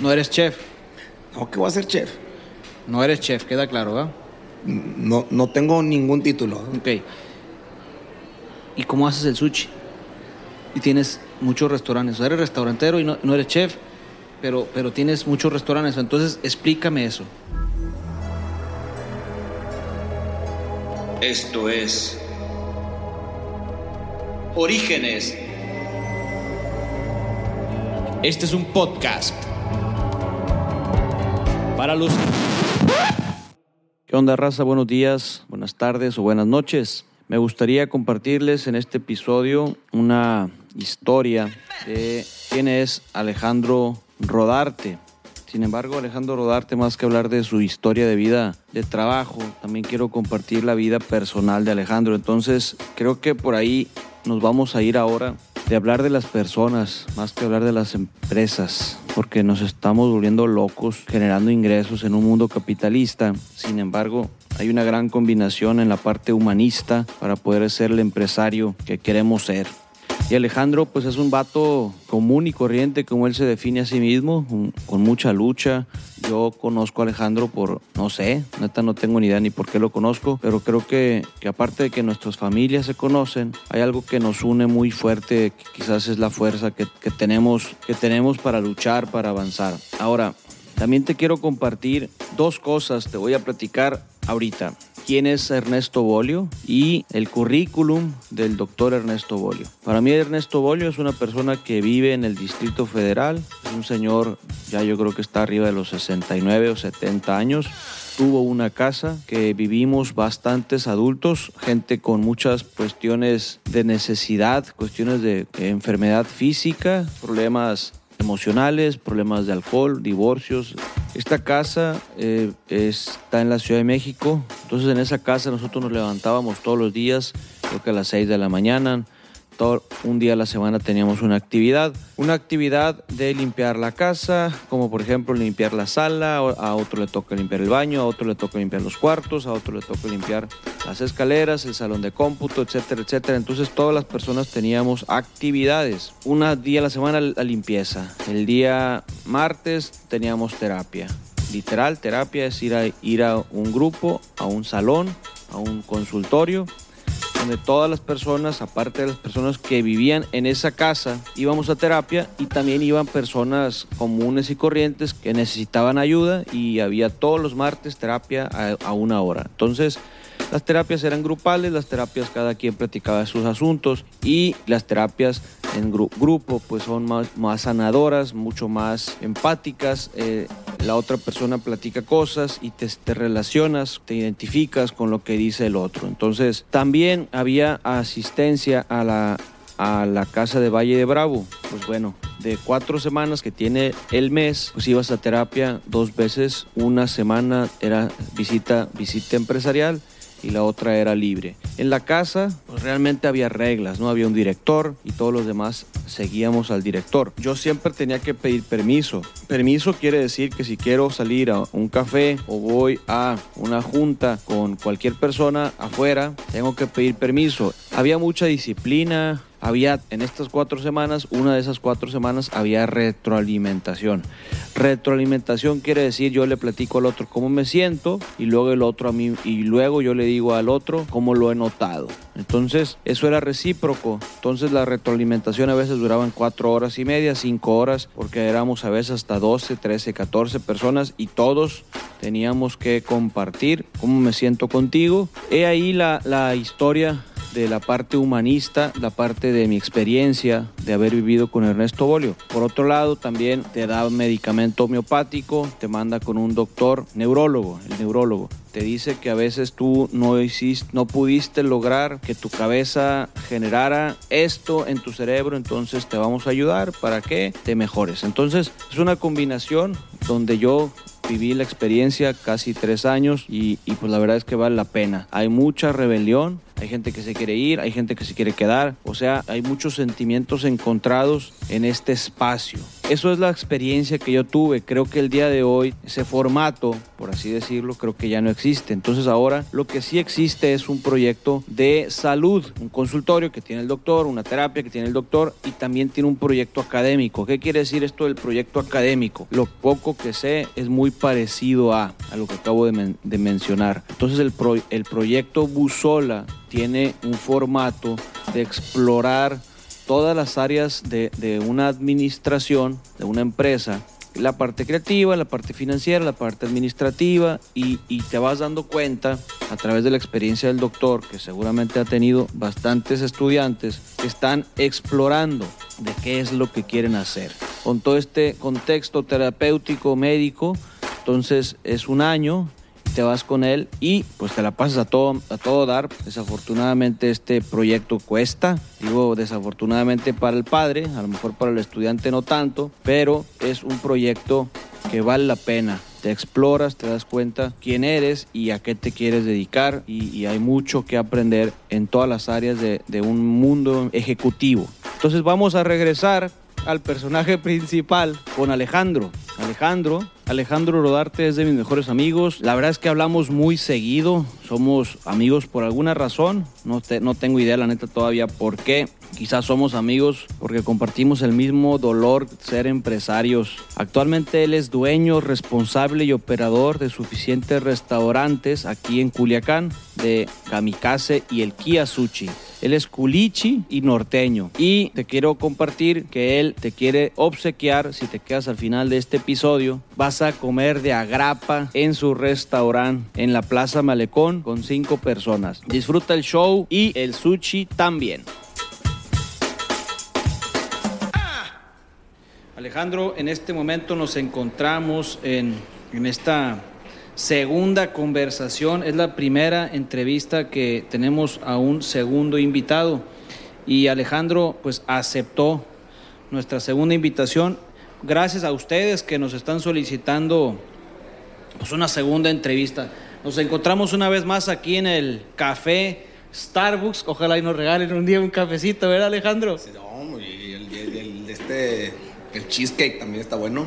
No eres chef. No, ¿qué voy a ser chef? No eres chef, queda claro, ¿verdad? No, no tengo ningún título. Ok. ¿Y cómo haces el sushi? Y tienes muchos restaurantes. O sea, eres restaurantero y no, no eres chef, pero, pero tienes muchos restaurantes. Entonces, explícame eso. Esto es Orígenes. Este es un podcast para los... ¿Qué onda, raza? Buenos días, buenas tardes o buenas noches. Me gustaría compartirles en este episodio una historia de quién es Alejandro Rodarte. Sin embargo, Alejandro Rodarte, más que hablar de su historia de vida de trabajo, también quiero compartir la vida personal de Alejandro. Entonces, creo que por ahí nos vamos a ir ahora de hablar de las personas, más que hablar de las empresas, porque nos estamos volviendo locos generando ingresos en un mundo capitalista. Sin embargo, hay una gran combinación en la parte humanista para poder ser el empresario que queremos ser. Y Alejandro, pues es un vato común y corriente, como él se define a sí mismo, con mucha lucha. Yo conozco a Alejandro por, no sé, neta no tengo ni idea ni por qué lo conozco, pero creo que, que aparte de que nuestras familias se conocen, hay algo que nos une muy fuerte, quizás es la fuerza que, que tenemos, que tenemos para luchar, para avanzar. Ahora, también te quiero compartir dos cosas, te voy a platicar ahorita quién es Ernesto Bolio y el currículum del doctor Ernesto Bolio. Para mí Ernesto Bolio es una persona que vive en el Distrito Federal, es un señor ya yo creo que está arriba de los 69 o 70 años, tuvo una casa que vivimos bastantes adultos, gente con muchas cuestiones de necesidad, cuestiones de enfermedad física, problemas emocionales, problemas de alcohol, divorcios. Esta casa eh, está en la Ciudad de México, entonces en esa casa nosotros nos levantábamos todos los días, creo que a las 6 de la mañana, un día a la semana teníamos una actividad, una actividad de limpiar la casa, como por ejemplo limpiar la sala, a otro le toca limpiar el baño, a otro le toca limpiar los cuartos, a otro le toca limpiar las escaleras, el salón de cómputo, etcétera, etcétera. Entonces todas las personas teníamos actividades. Un día a la semana la limpieza, el día martes teníamos terapia. Literal, terapia es ir a, ir a un grupo, a un salón, a un consultorio donde todas las personas, aparte de las personas que vivían en esa casa, íbamos a terapia y también iban personas comunes y corrientes que necesitaban ayuda y había todos los martes terapia a, una hora. Entonces, las terapias eran grupales, las terapias cada quien platicaba sus asuntos y las terapias en grupo pues son más, más sanadoras, mucho más empáticas. Eh, la otra persona platica cosas y te, te, relacionas, te identificas con lo que dice el otro. Entonces también había asistencia a la, a la casa de Valle de Bravo. Pues bueno, de cuatro semanas que tiene el mes, pues ibas a terapia dos veces, una semana era visita, visita empresarial y la otra era libre. En la casa pues realmente había reglas, no había un director y todos los demás seguíamos al director. Yo siempre tenía que pedir permiso. Permiso quiere decir que si quiero salir a un café o voy a una junta con cualquier persona afuera, tengo que pedir permiso. Había mucha disciplina, había en estas cuatro semanas, una de esas cuatro semanas había retroalimentación. Retroalimentación quiere decir yo le platico al otro cómo me siento y luego el otro a mí y luego yo le digo al otro cómo lo he notado. Entonces eso era recíproco. Entonces la retroalimentación a veces duraban cuatro horas y media, cinco horas, porque éramos a veces hasta 12, 13, 14 personas y todos teníamos que compartir cómo me siento contigo. He ahí la, la historia de la parte humanista, la parte de mi experiencia de haber vivido con Ernesto Bolio. Por otro lado, también te da un medicamento homeopático, te manda con un doctor neurólogo, el neurólogo. Te dice que a veces tú no hiciste, no pudiste lograr que tu cabeza generara esto en tu cerebro, entonces te vamos a ayudar para que te mejores. Entonces es una combinación donde yo viví la experiencia casi tres años y, y, pues la verdad es que vale la pena. Hay mucha rebelión, hay gente que se quiere ir, hay gente que se quiere quedar, o sea, hay muchos sentimientos encontrados en este espacio. Eso es la experiencia que yo tuve. Creo que el día de hoy ese formato, por así decirlo, creo que ya no existe. Entonces ahora lo que sí existe es un proyecto de salud, un consultorio que tiene el doctor, una terapia que tiene el doctor y también tiene un proyecto académico. ¿Qué quiere decir esto del proyecto académico? Lo poco que sé es muy parecido a, a lo que acabo de, men- de mencionar. Entonces el, pro- el proyecto Busola tiene un formato de explorar todas las áreas de, una administración, de una empresa, la parte creativa, la parte financiera, la parte administrativa, y, y te vas dando cuenta a través de la experiencia del doctor, que seguramente ha tenido bastantes estudiantes, que están explorando de qué es lo que quieren hacer. Con todo este contexto terapéutico, médico, entonces es un año, te vas con él y pues te la pasas a todo, a todo dar. Desafortunadamente este proyecto cuesta, digo desafortunadamente para el padre, a lo mejor para el estudiante no tanto, pero es un proyecto que vale la pena. Te exploras, te das cuenta quién eres y a qué te quieres dedicar y, hay mucho que aprender en todas las áreas de un mundo ejecutivo. Entonces vamos a regresar al personaje principal con Alejandro. Alejandro, Alejandro Rodarte es de mis mejores amigos. La verdad es que hablamos muy seguido. Somos amigos por alguna razón. No, no tengo idea, la neta, todavía por qué. Quizás somos amigos porque compartimos el mismo dolor ser empresarios. Actualmente él es dueño, responsable y operador de suficientes restaurantes aquí en Culiacán, de Kamikaze y el Kia Sushi. Él es culichi y norteño. Y te quiero compartir que él te quiere obsequiar, si te quedas al final de este episodio, vas a comer de agrapa en su restaurante en la Plaza Malecón con cinco personas. Disfruta el show y el sushi también. Alejandro, en este momento nos encontramos en, en esta segunda conversación. Es la primera entrevista que tenemos a un segundo invitado. Y Alejandro, pues aceptó nuestra segunda invitación. Gracias a ustedes que nos están solicitando pues, una segunda entrevista. Nos encontramos una vez más aquí en el café Starbucks. Ojalá y nos regalen un día un cafecito, ¿verdad, Alejandro? No, y el, el- el- este, el cheesecake también está bueno.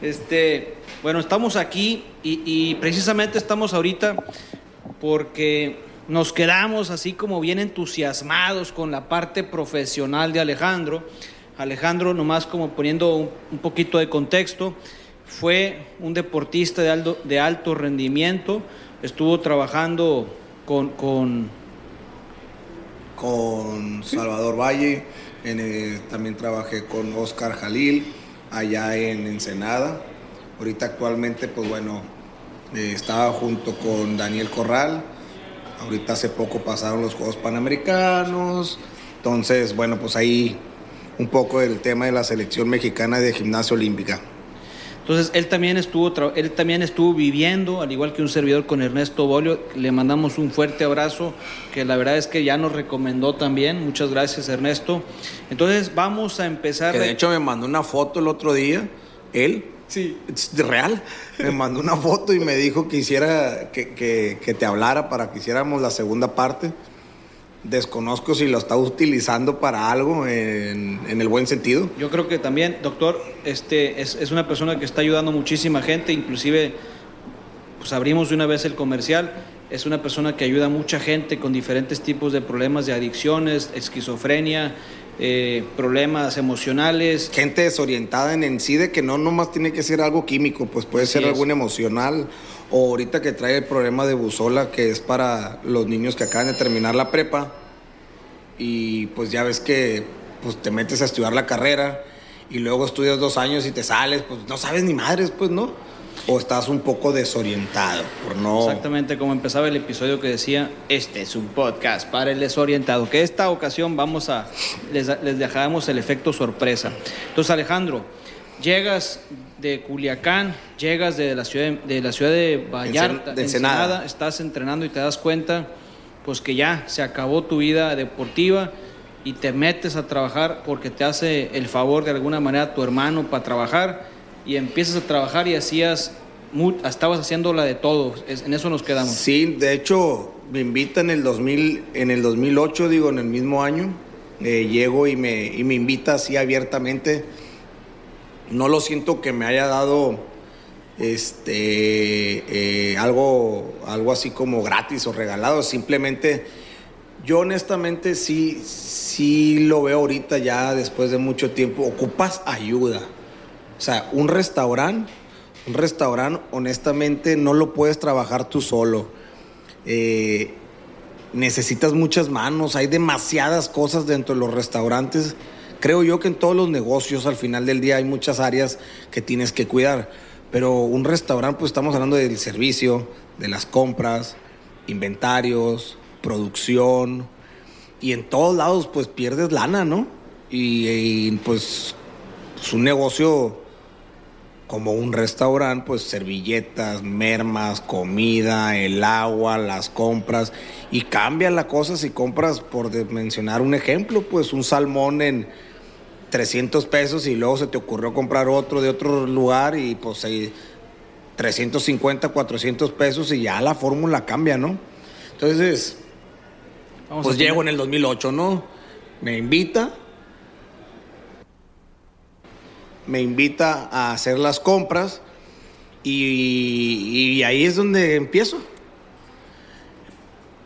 Este, bueno, estamos aquí y, y precisamente estamos ahorita porque nos quedamos así como bien entusiasmados con la parte profesional de Alejandro. Alejandro, nomás como poniendo un, un poquito de contexto, fue un deportista de alto, de alto rendimiento, estuvo trabajando con, con Con Salvador Valle, en, también trabajé con Oscar Jalil, allá en Ensenada. Ahorita actualmente, pues bueno, eh, estaba junto con Daniel Corral. Ahorita hace poco pasaron los Juegos Panamericanos. Entonces, bueno, pues ahí un poco del tema de la selección mexicana de gimnasia olímpica. Entonces él también estuvo él también estuvo viviendo, al igual que un servidor con Ernesto Bolio. Le mandamos un fuerte abrazo, que la verdad es que ya nos recomendó también. Muchas gracias, Ernesto. Entonces vamos a empezar. Que de hecho me mandó una foto el otro día, él. Sí. Real. Me mandó una foto y me dijo que hiciera, que, que- que te hablara para que hiciéramos la segunda parte. Desconozco si lo está utilizando para algo en, en el buen sentido. Yo creo que también, doctor, este es, es una persona que está ayudando muchísima gente, inclusive pues abrimos de una vez el comercial. Es una persona que ayuda a mucha gente con diferentes tipos de problemas de adicciones, esquizofrenia, eh, problemas emocionales. Gente desorientada en en sí de que no nomás tiene que ser algo químico, pues puede Así ser es. algún emocional. O ahorita que trae el problema de busola, que es para los niños que acaban de terminar la prepa. Y pues ya ves que pues, te metes a estudiar la carrera y luego estudias dos años y te sales, pues no sabes ni madres, pues no. O estás un poco desorientado por no... Exactamente como empezaba el episodio que decía, este es un podcast para el desorientado, que esta ocasión vamos a, les, les dejamos el efecto sorpresa. Entonces Alejandro, llegas de Culiacán, llegas de la ciudad de, de la ciudad de Vallarta, de Ensenada. estás entrenando y te das cuenta pues que ya se acabó tu vida deportiva y te metes a trabajar porque te hace el favor de alguna manera tu hermano para trabajar y empiezas a trabajar y hacías estabas haciendo la de todo, en eso nos quedamos. Sí, de hecho, me invita en el 2000, en el 2008, digo, en el mismo año. Eh, llego y me, y me invita así abiertamente. No lo siento que me haya dado este, eh, algo, algo así como gratis o regalado. Simplemente, yo honestamente sí, sí lo veo ahorita ya después de mucho tiempo. Ocupas ayuda. O sea, un restaurante, un restaurante, honestamente, no lo puedes trabajar tú solo. Eh, necesitas muchas manos, hay demasiadas cosas dentro de los restaurantes. Creo yo que en todos los negocios al final del día hay muchas áreas que tienes que cuidar, pero un restaurante pues estamos hablando del servicio, de las compras, inventarios, producción y en todos lados pues pierdes lana, ¿no? Y, y pues es un negocio como un restaurante, pues servilletas, mermas, comida, el agua, las compras. Y cambia la cosa si compras, por mencionar un ejemplo, pues un salmón en 300 pesos y luego se te ocurrió comprar otro de otro lugar y pues ahí 350, 400 pesos y ya la fórmula cambia, ¿no? Entonces, Vamos pues llego en el 2008, ¿no? Me invita, me invita a hacer las compras y, ahí es donde empiezo.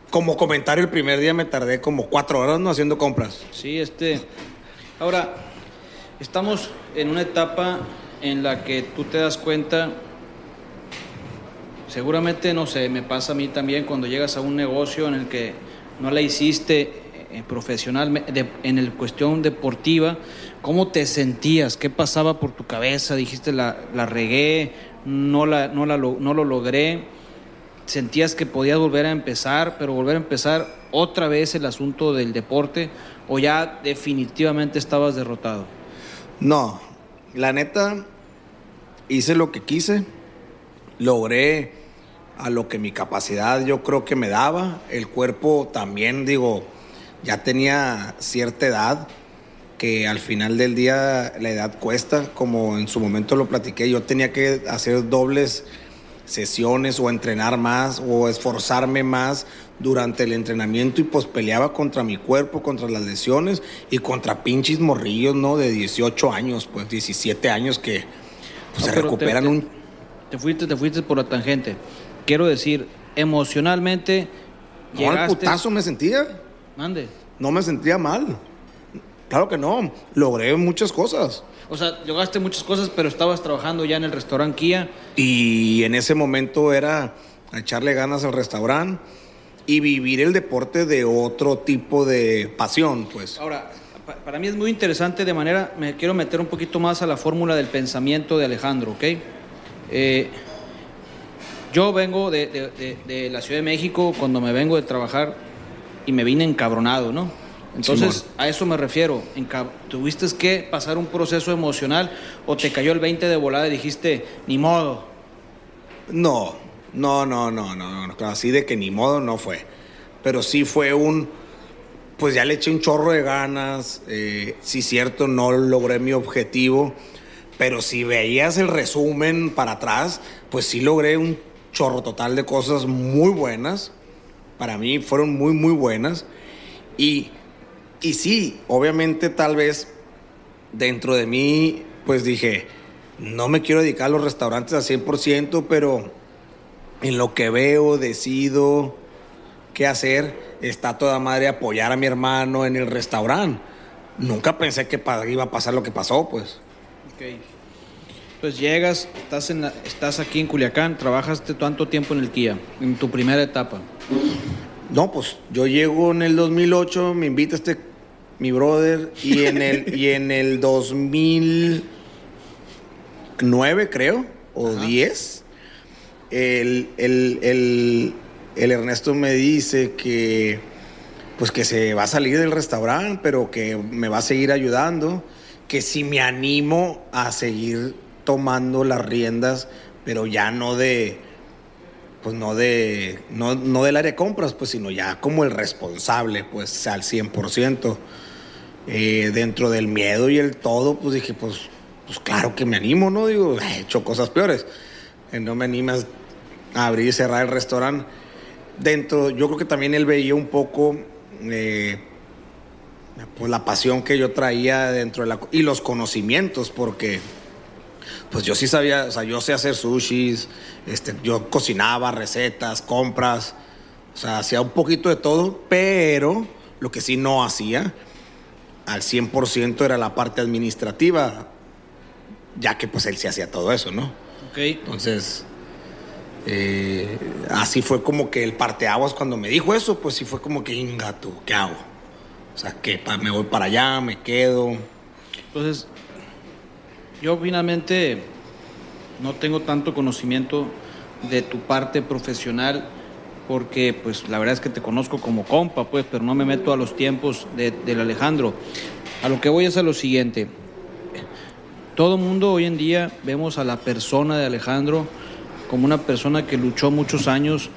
Como comentario, el primer día me tardé como cuatro horas no haciendo compras. Sí, este. Ahora, estamos en una etapa en la que tú te das cuenta, seguramente, no sé, me pasa a mí también cuando llegas a un negocio en el que no la hiciste eh, profesional, en el cuestión deportiva, ¿cómo te sentías? ¿Qué pasaba por tu cabeza? Dijiste, la, la regué, no, la, no, la, no lo logré sentías que podías volver a empezar, pero volver a empezar otra vez el asunto del deporte o ya definitivamente estabas derrotado? No, la neta, hice lo que quise, logré a lo que mi capacidad yo creo que me daba, el cuerpo también, digo, ya tenía cierta edad, que al final del día la edad cuesta, como en su momento lo platiqué, yo tenía que hacer dobles sesiones o entrenar más o esforzarme más durante el entrenamiento y pues peleaba contra mi cuerpo, contra las lesiones y contra pinches morrillos, ¿no? De 18 años, pues 17 años que pues, No, se te- recuperan te- un... Te fuiste, te fuiste por la tangente. Quiero decir, emocionalmente No, al llegaste... putazo me sentía, Mande. no me sentía mal. Claro que no, logré muchas cosas. O sea, lograste muchas cosas, pero estabas trabajando ya en el restaurante Kia. Y en ese momento era echarle ganas al restaurante y vivir el deporte de otro tipo de pasión, pues. Ahora, pa- para mí es muy interesante de manera, me quiero meter un poquito más a la fórmula del pensamiento de Alejandro, ¿ok? Eh, yo vengo de, de- de- de la Ciudad de México cuando me vengo de trabajar y me vine encabronado, ¿no? Entonces, Simón. a eso me refiero. ¿Tuviste que pasar un proceso emocional o te cayó el 20 de volada y dijiste, ni modo? No, no, no, no, no, no, así de que ni modo no fue. Pero sí fue un, pues ya le eché un chorro de ganas, eh, sí cierto, no logré mi objetivo, pero si veías el resumen para atrás, pues sí logré un chorro total de cosas muy buenas, para mí fueron muy, muy buenas, y, y sí, obviamente tal vez dentro de mí, pues dije, no me quiero dedicar a los restaurantes al 100%, pero en lo que veo, decido qué hacer, está toda madre apoyar a mi hermano en el restaurante. Nunca pensé que iba a pasar lo que pasó, pues. Ok. Entonces llegas, estás, estás aquí en Culiacán, trabajaste tanto tiempo en el Kia, en tu primera etapa. No, pues yo llego en el 2008, me invita este mi brother y en el y en el 2009 creo o 10 el, el, el, el Ernesto me dice que pues que se va a salir del restaurante, pero que me va a seguir ayudando, que si me animo a seguir tomando las riendas, pero ya no de pues no de no, no del área de compras, pues sino ya como el responsable, pues al 100%. Eh, dentro del miedo y el todo, pues dije, pues, pues claro que me animo, ¿no? Digo, he hecho cosas peores. Que no me animas a abrir y cerrar el restaurante. dentro, yo creo que también él veía un poco eh, pues la pasión que yo traía dentro de la y los conocimientos, porque pues yo sí sabía, o sea, yo sé hacer sushis, este, yo cocinaba recetas, compras, o sea, hacía un poquito de todo, pero lo que sí no hacía al 100% era la parte administrativa, ya que pues él sí hacía todo eso, ¿no? Ok. Entonces, eh, así fue como que el parteaguas cuando me dijo eso, pues sí fue como que, inga tú, ¿qué hago? O sea, que me voy para allá, me quedo. Entonces, yo finalmente no tengo tanto conocimiento de tu parte profesional porque pues la verdad es que te conozco como compa, pues, pero no me meto a los tiempos de- del Alejandro. A lo que voy es a lo siguiente. Todo mundo hoy en día vemos a la persona de Alejandro como una persona que luchó muchos años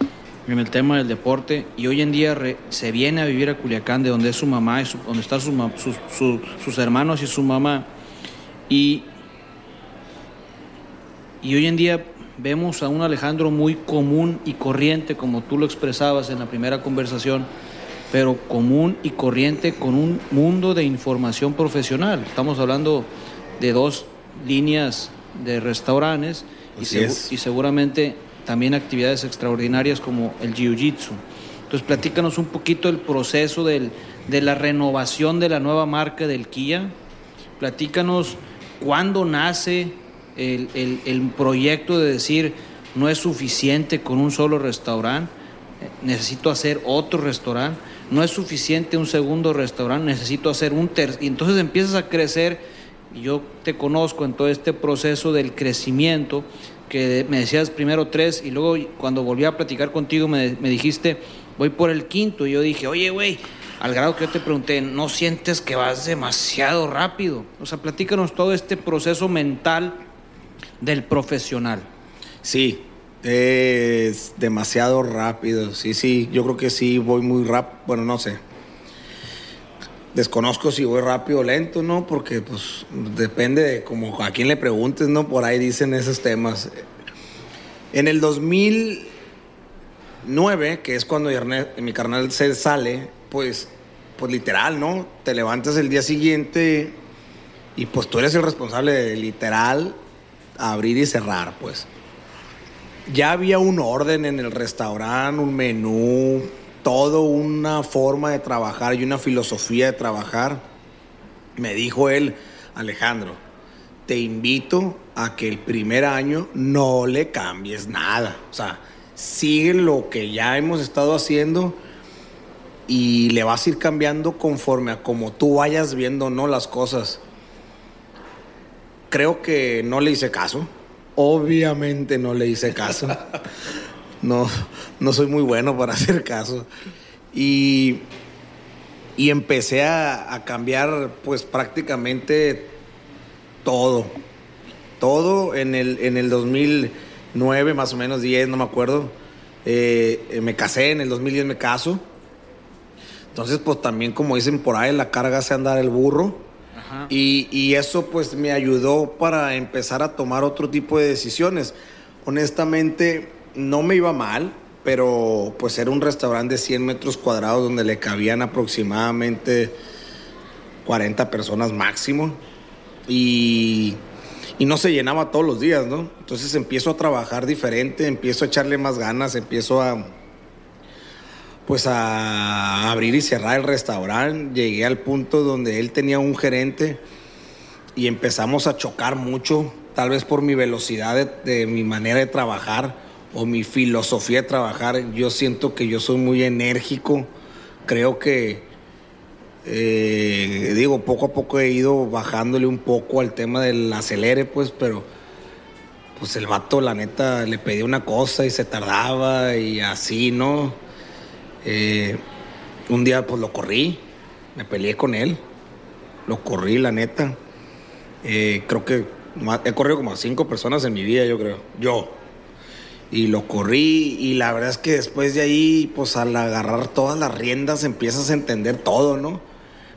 en el tema del deporte y hoy en día se viene a vivir a Culiacán, de donde es su mamá, y su- donde están sus, sus- su- sus hermanos y su mamá. Y, y hoy en día vemos a un Alejandro muy común y corriente, como tú lo expresabas en la primera conversación, pero común y corriente con un mundo de información profesional. Estamos hablando de dos líneas de restaurantes y, seguramente también actividades extraordinarias como el jiu-jitsu. Entonces, platícanos un poquito el proceso del- de la renovación de la nueva marca del Kia. Platícanos cuándo nace el, el- el proyecto de decir no es suficiente con un solo restaurante, necesito hacer otro restaurante, no es suficiente un segundo restaurante, necesito hacer un tercer. Y entonces empiezas a crecer, y yo te conozco en todo este proceso del crecimiento, que me decías primero tres, y luego cuando volví a platicar contigo me, me dijiste, voy por el quinto, y yo dije, oye, güey, al grado que yo te pregunté, ¿no sientes que vas demasiado rápido? O sea, platícanos todo este proceso mental del profesional. Sí, es demasiado rápido. Sí, sí, yo creo que sí voy muy rápido. Bueno, no sé. Desconozco si voy rápido o lento, ¿no? Porque pues depende de como a quién le preguntes, ¿no? Por ahí dicen esos temas. En el 2009, que es cuando mi carnal se sale, pues, pues literal, ¿no? Te levantas el día siguiente y pues tú eres el responsable de literal abrir y cerrar, pues. Ya había un orden en el restaurante, un menú, todo una forma de trabajar y una filosofía de trabajar. Me dijo él, Alejandro, te invito a que el primer año no le cambies nada. O sea, sigue lo que ya hemos estado haciendo y le vas a ir cambiando conforme a como tú vayas viendo no las cosas. Creo que no le hice caso. Obviamente no le hice caso. No, no soy muy bueno para hacer caso. Y, y empecé a, cambiar pues prácticamente todo. Todo en el, en el 2009, más o menos 10, no me acuerdo. Eh, eh, me casé, en el 2010 me caso. Entonces, pues también como dicen por ahí, la carga hace andar el burro. Y eso pues me ayudó para empezar a tomar otro tipo de decisiones. Honestamente, no me iba mal, pero pues era un restaurante de 100 metros cuadrados donde le cabían aproximadamente 40 personas máximo. Y, y no se llenaba todos los días, ¿no? Entonces empiezo a trabajar diferente, empiezo a echarle más ganas, empiezo a pues a abrir y cerrar el restaurante. Llegué al punto donde él tenía un gerente y empezamos a chocar mucho, tal vez por mi velocidad de, mi manera de trabajar o mi filosofía de trabajar. Yo siento que yo soy muy enérgico, creo que, eh, digo, poco a poco he ido bajándole un poco al tema del acelere, pues, pero pues el vato, la neta, le pedía una cosa y se tardaba y así, ¿no? Eh, un día pues lo corrí, me peleé con él, lo corrí, la neta. Eh, creo que he corrido como a cinco personas en mi vida, yo creo, yo. Y lo corrí y la verdad es que después de ahí, pues al agarrar todas las riendas empiezas a entender todo, ¿no?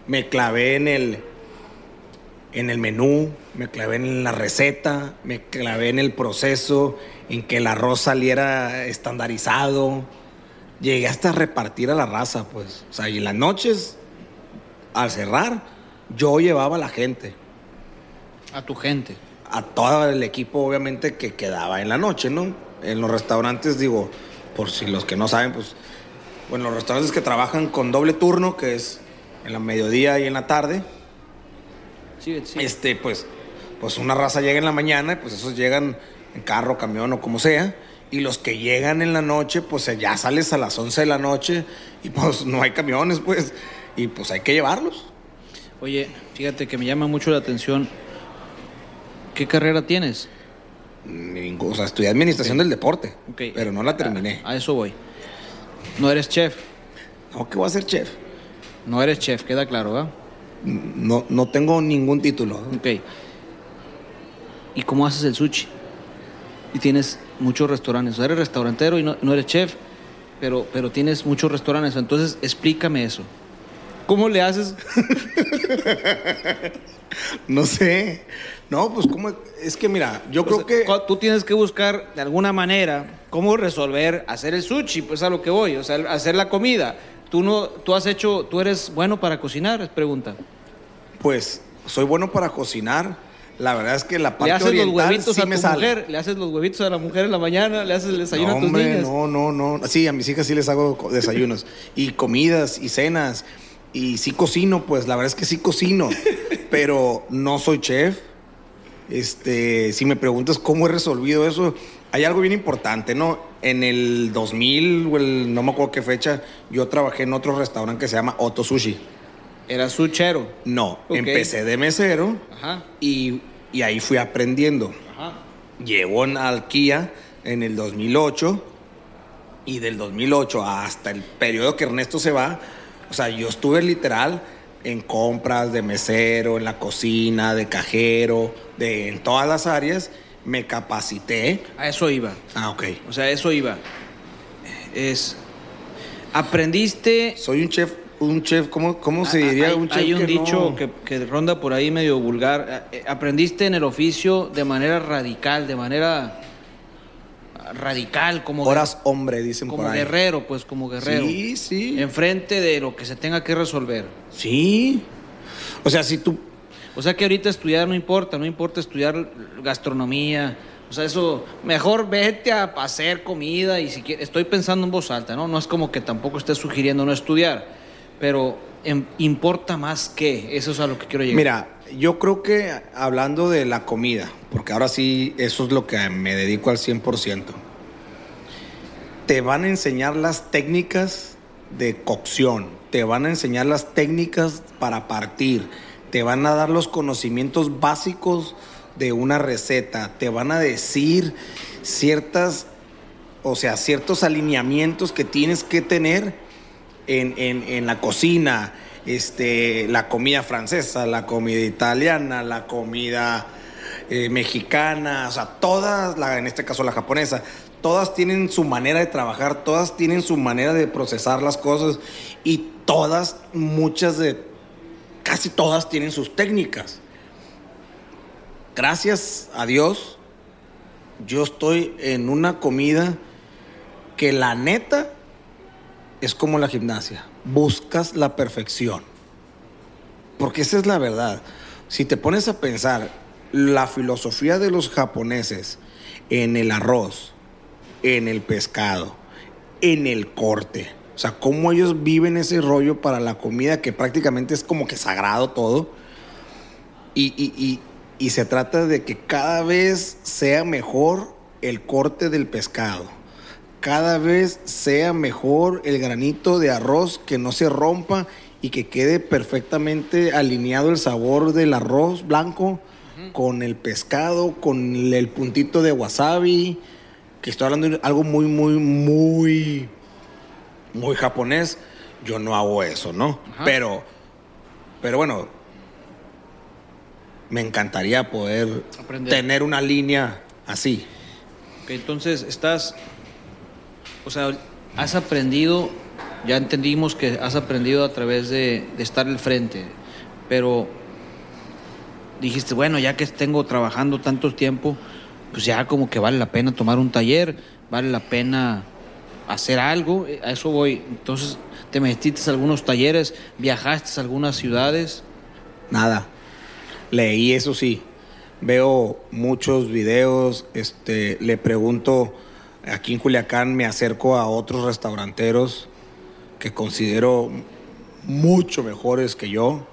Me clavé en el, en el menú, me clavé en la receta, me clavé en el proceso, en que el arroz saliera estandarizado, llegué hasta a repartir a la raza, pues. O sea, y en las noches, al cerrar, yo llevaba a la gente, A tu gente. a todo el equipo, obviamente, que quedaba en la noche, ¿no? En los restaurantes, digo, por si los que no saben, pues, bueno, los restaurantes que trabajan con doble turno, que es en la mediodía y en la tarde, Sí, sí. este, pues, pues una raza llega en la mañana, pues esos llegan en carro, camión o como sea. Y los que llegan en la noche, pues ya sales a las 11 de la noche y pues no hay camiones, pues. Y pues hay que llevarlos. Oye, fíjate que me llama mucho la atención. ¿Qué carrera tienes? O sea, estudié administración del deporte, Ok. pero no la terminé. A, a eso voy. No eres chef. No, que voy a ser chef. No eres chef, queda claro, ¿verdad? No, no tengo ningún título. Ok. ¿Y cómo haces el sushi? Y tienes muchos restaurantes. O sea, eres restaurantero y no, no eres chef, pero, pero tienes muchos restaurantes. Entonces, explícame eso. ¿Cómo le haces? No sé. No, pues como es que mira, yo creo que Tú tienes que buscar de alguna manera cómo resolver hacer el sushi, pues a lo que voy, o sea, hacer la comida. Tú no, tú has hecho, tú eres bueno para cocinar, es pregunta. pues soy bueno para cocinar. La verdad es que la parte Le haces los oriental huevitos sí a me tu sale. mujer, le haces los huevitos a la mujer en la mañana, le haces el desayuno no, a tus hombre, niñas. No, no, no. Sí, a mis hijas sí les hago desayunos. y comidas y cenas. Y sí cocino, pues la verdad es que sí cocino. pero no soy chef. Este, si me preguntas cómo he resolvido eso, hay algo bien importante, ¿no? En el 2000, o el, no me acuerdo qué fecha, yo trabajé en otro restaurante que se llama Otto Sushi. Era suchero. No, empecé de mesero Ajá, y, y ahí fui aprendiendo. ajá. Llegó en Alquía en el 2008 y del 2008 hasta el periodo que Ernesto se va, o sea, yo estuve literal en compras de mesero, en la cocina, de cajero, de en todas las áreas, me capacité. A eso iba. Ah, ok. O sea, eso iba. Es. Aprendiste. Soy un chef, un chef, ¿cómo, cómo se Ah, diría? Hay, un chef hay un que dicho no- que, que ronda por ahí medio vulgar. Eh, Aprendiste en el oficio de manera radical, de manera radical, como, Horas hombre, dicen como por ahí. guerrero, pues como guerrero. Sí, sí. Enfrente de lo que se tenga que resolver. Sí. O sea, si tú O sea que ahorita estudiar no importa, no importa estudiar gastronomía. O sea, eso, mejor vete a hacer comida y si quieres, estoy pensando en voz alta, ¿no? No es como que tampoco estés sugiriendo no estudiar, pero em, importa más que, eso es a lo que quiero llegar. Mira, yo creo que hablando de la comida, porque ahora sí, eso es lo que me dedico al 100%, te van a enseñar las técnicas de cocción, te van a enseñar las técnicas para partir, te van a dar los conocimientos básicos de una receta, te van a decir ciertas, o sea, ciertos alineamientos que tienes que tener en, la cocina, este, la comida francesa, la comida italiana, la comida eh, mexicana, o sea, todas, en este caso la japonesa, todas tienen su manera de trabajar, todas tienen su manera de procesar las cosas y todas, muchas de, casi todas tienen sus técnicas. Gracias a Dios, yo estoy en una comida que la neta es como la gimnasia. Buscas la perfección. Porque esa es la verdad. Si te pones a pensar, la filosofía de los japoneses en el arroz, en el pescado, en el corte, o sea, cómo ellos viven ese rollo para la comida que prácticamente es como que sagrado todo. Y, y- y- y se trata de que cada vez sea mejor el corte del pescado. Cada vez sea mejor el granito de arroz, que no se rompa y que quede perfectamente alineado el sabor del arroz blanco con el pescado, con el puntito de wasabi, que estoy hablando de algo muy, muy, muy, muy japonés. Yo no hago eso, ¿no? Pero, pero bueno, me encantaría poder Aprender. tener una línea así. Ok, entonces estás, o sea, has aprendido, ya entendimos que has aprendido a través de, estar al frente, pero dijiste, bueno, ya que tengo trabajando tanto tiempo, pues ya como que vale la pena tomar un taller, vale la pena hacer algo, eh, a eso voy. Entonces, ¿te metiste a algunos talleres? ¿Viajaste a algunas ciudades? Nada. Leí, eso sí. Veo muchos videos, este, le pregunto, aquí en Culiacán me acerco a otros restauranteros que considero mucho mejores que yo,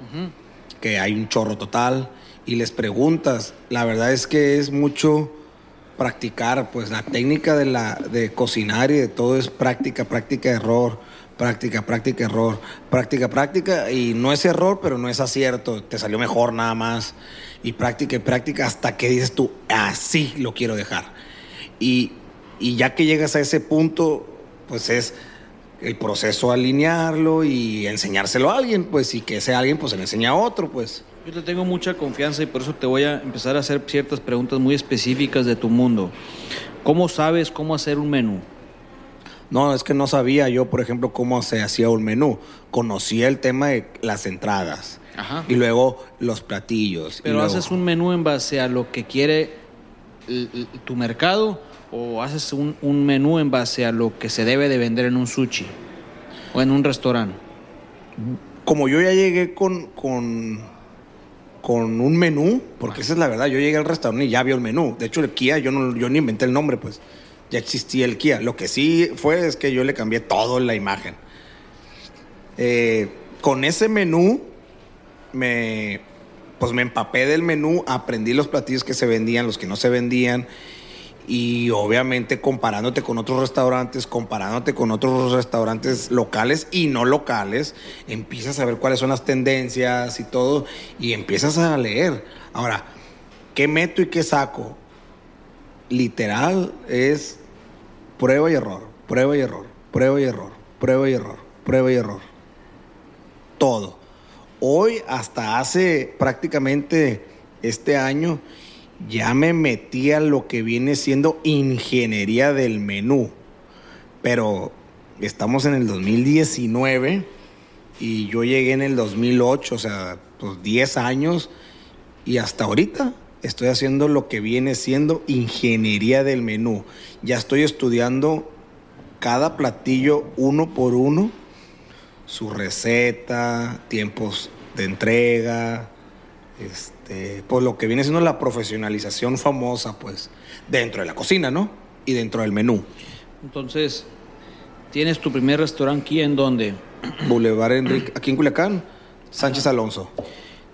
que hay un chorro total, y les preguntas, la verdad es que es mucho practicar, pues la técnica de, la, de cocinar y de todo es práctica, práctica, error, práctica, práctica, error, práctica, práctica, y no es error, pero no es acierto, te salió mejor nada más, y práctica y práctica hasta que dices tú, así lo quiero dejar. Y, y ya que llegas a ese punto, pues es el proceso alinearlo y enseñárselo a alguien, pues, y que ese alguien pues se le enseña a otro, pues. Yo te tengo mucha confianza y por eso te voy a empezar a hacer ciertas preguntas muy específicas de tu mundo. ¿Cómo sabes cómo hacer un menú? No, es que no sabía yo, por ejemplo, cómo se hacía un menú. Conocía el tema de las entradas Ajá. y luego los platillos. ¿Pero luego- haces un menú en base a lo que quiere tu mercado o haces un, menú en base a lo que se debe de vender en un sushi o en un restaurante? Como yo ya llegué con, con, con un menú, porque esa es la verdad, yo llegué al restaurante y ya vio el menú. De hecho, el Kia, yo, no, yo ni inventé el nombre, pues. Ya existía el Kia. Lo que sí fue es que yo le cambié todo la imagen. Eh, con ese menú, me, pues me empapé del menú, aprendí los platillos que se vendían, los que no se vendían. Y obviamente comparándote con otros restaurantes, comparándote con otros restaurantes locales y no locales, empiezas a ver cuáles son las tendencias y todo, y empiezas a leer. Ahora, ¿qué meto y qué saco? Literal es prueba y error, prueba y error, prueba y error, prueba y error, prueba y error. Todo. Hoy, hasta hace prácticamente este año, ya me metí a lo que viene siendo ingeniería del menú. Pero estamos en el 2019 y yo llegué en el 2008, o sea, pues 10 años y hasta ahorita estoy haciendo lo que viene siendo ingeniería del menú. Ya estoy estudiando cada platillo uno por uno, su receta, tiempos de entrega, este, pues lo que viene siendo la profesionalización famosa, pues, dentro de la cocina, ¿no? Y dentro del menú. Entonces, ¿tienes tu primer restaurante aquí en dónde? Boulevard Enrique, aquí en Culiacán, Sánchez Alonso.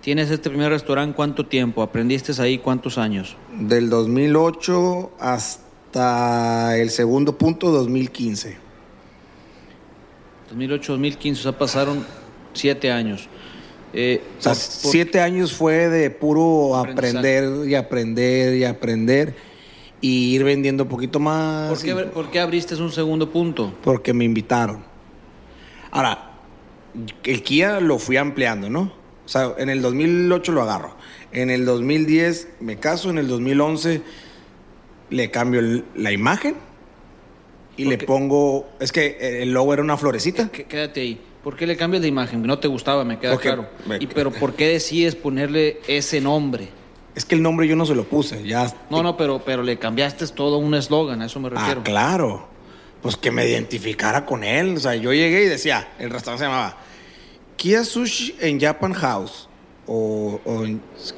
¿Tienes este primer restaurante cuánto tiempo? ¿Aprendiste ahí cuántos años? Del 2008 hasta el segundo punto, 2015. 2008, 2015, o sea, pasaron siete años. Eh, O sea, por- por- siete años fue de puro aprender y aprender y aprender y ir vendiendo un poquito más. ¿Por qué, y- por qué abriste un segundo punto? porque me invitaron. Ahora, el Kia lo fui ampliando, ¿no? O sea, en el 2008 lo agarro. En el 2010 me caso, en el 2011 le cambio el- la imagen y ¿Por le pongo, es que el logo era una florecita. Qu- Quédate ahí. ¿Por qué le cambias la imagen? No te gustaba, me queda claro. me- Y, pero ¿por qué decides ponerle ese nombre? Es que el nombre yo no se lo puse, ya. No, no, pero, pero le cambiaste todo un eslogan, a eso me refiero. Ah, claro. Pues que me identificara con él. O sea, yo llegué y decía, el restaurante se llamaba Kia Sushi en Japan House. O, o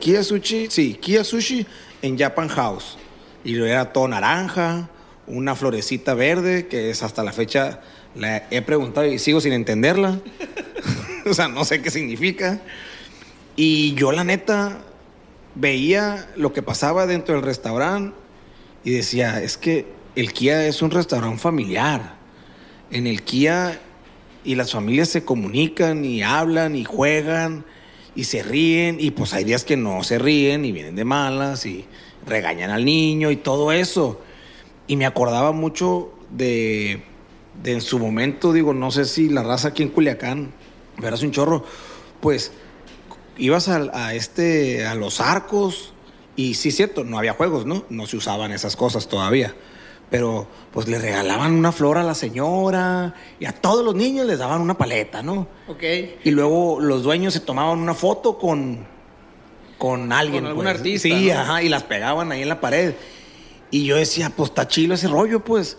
Kia Sushi, sí, Kia Sushi en Japan House. Y era todo naranja, una florecita verde, que es hasta la fecha, la he preguntado y sigo sin entenderla. o sea, no sé qué significa. Y yo la neta veía lo que pasaba dentro del restaurante y decía, es que el Kia es un restaurante familiar. En el Kia y las familias se comunican y hablan y juegan y se ríen y pues hay días que no se ríen y vienen de malas y regañan al niño y todo eso. Y me acordaba mucho de, de en su momento, digo, no sé si la raza aquí en Culiacán, verás un chorro, pues ibas a, a este, a los arcos y sí, cierto, no había juegos, ¿no? No se usaban esas cosas todavía. Pero pues le regalaban una flor a la señora y a todos los niños les daban una paleta, ¿no? Ok. Y luego los dueños se tomaban una foto con, con alguien. Con algún pues. artista, Sí, ¿no? ajá, y las pegaban ahí en la pared. Y yo decía, pues está chilo ese rollo, pues.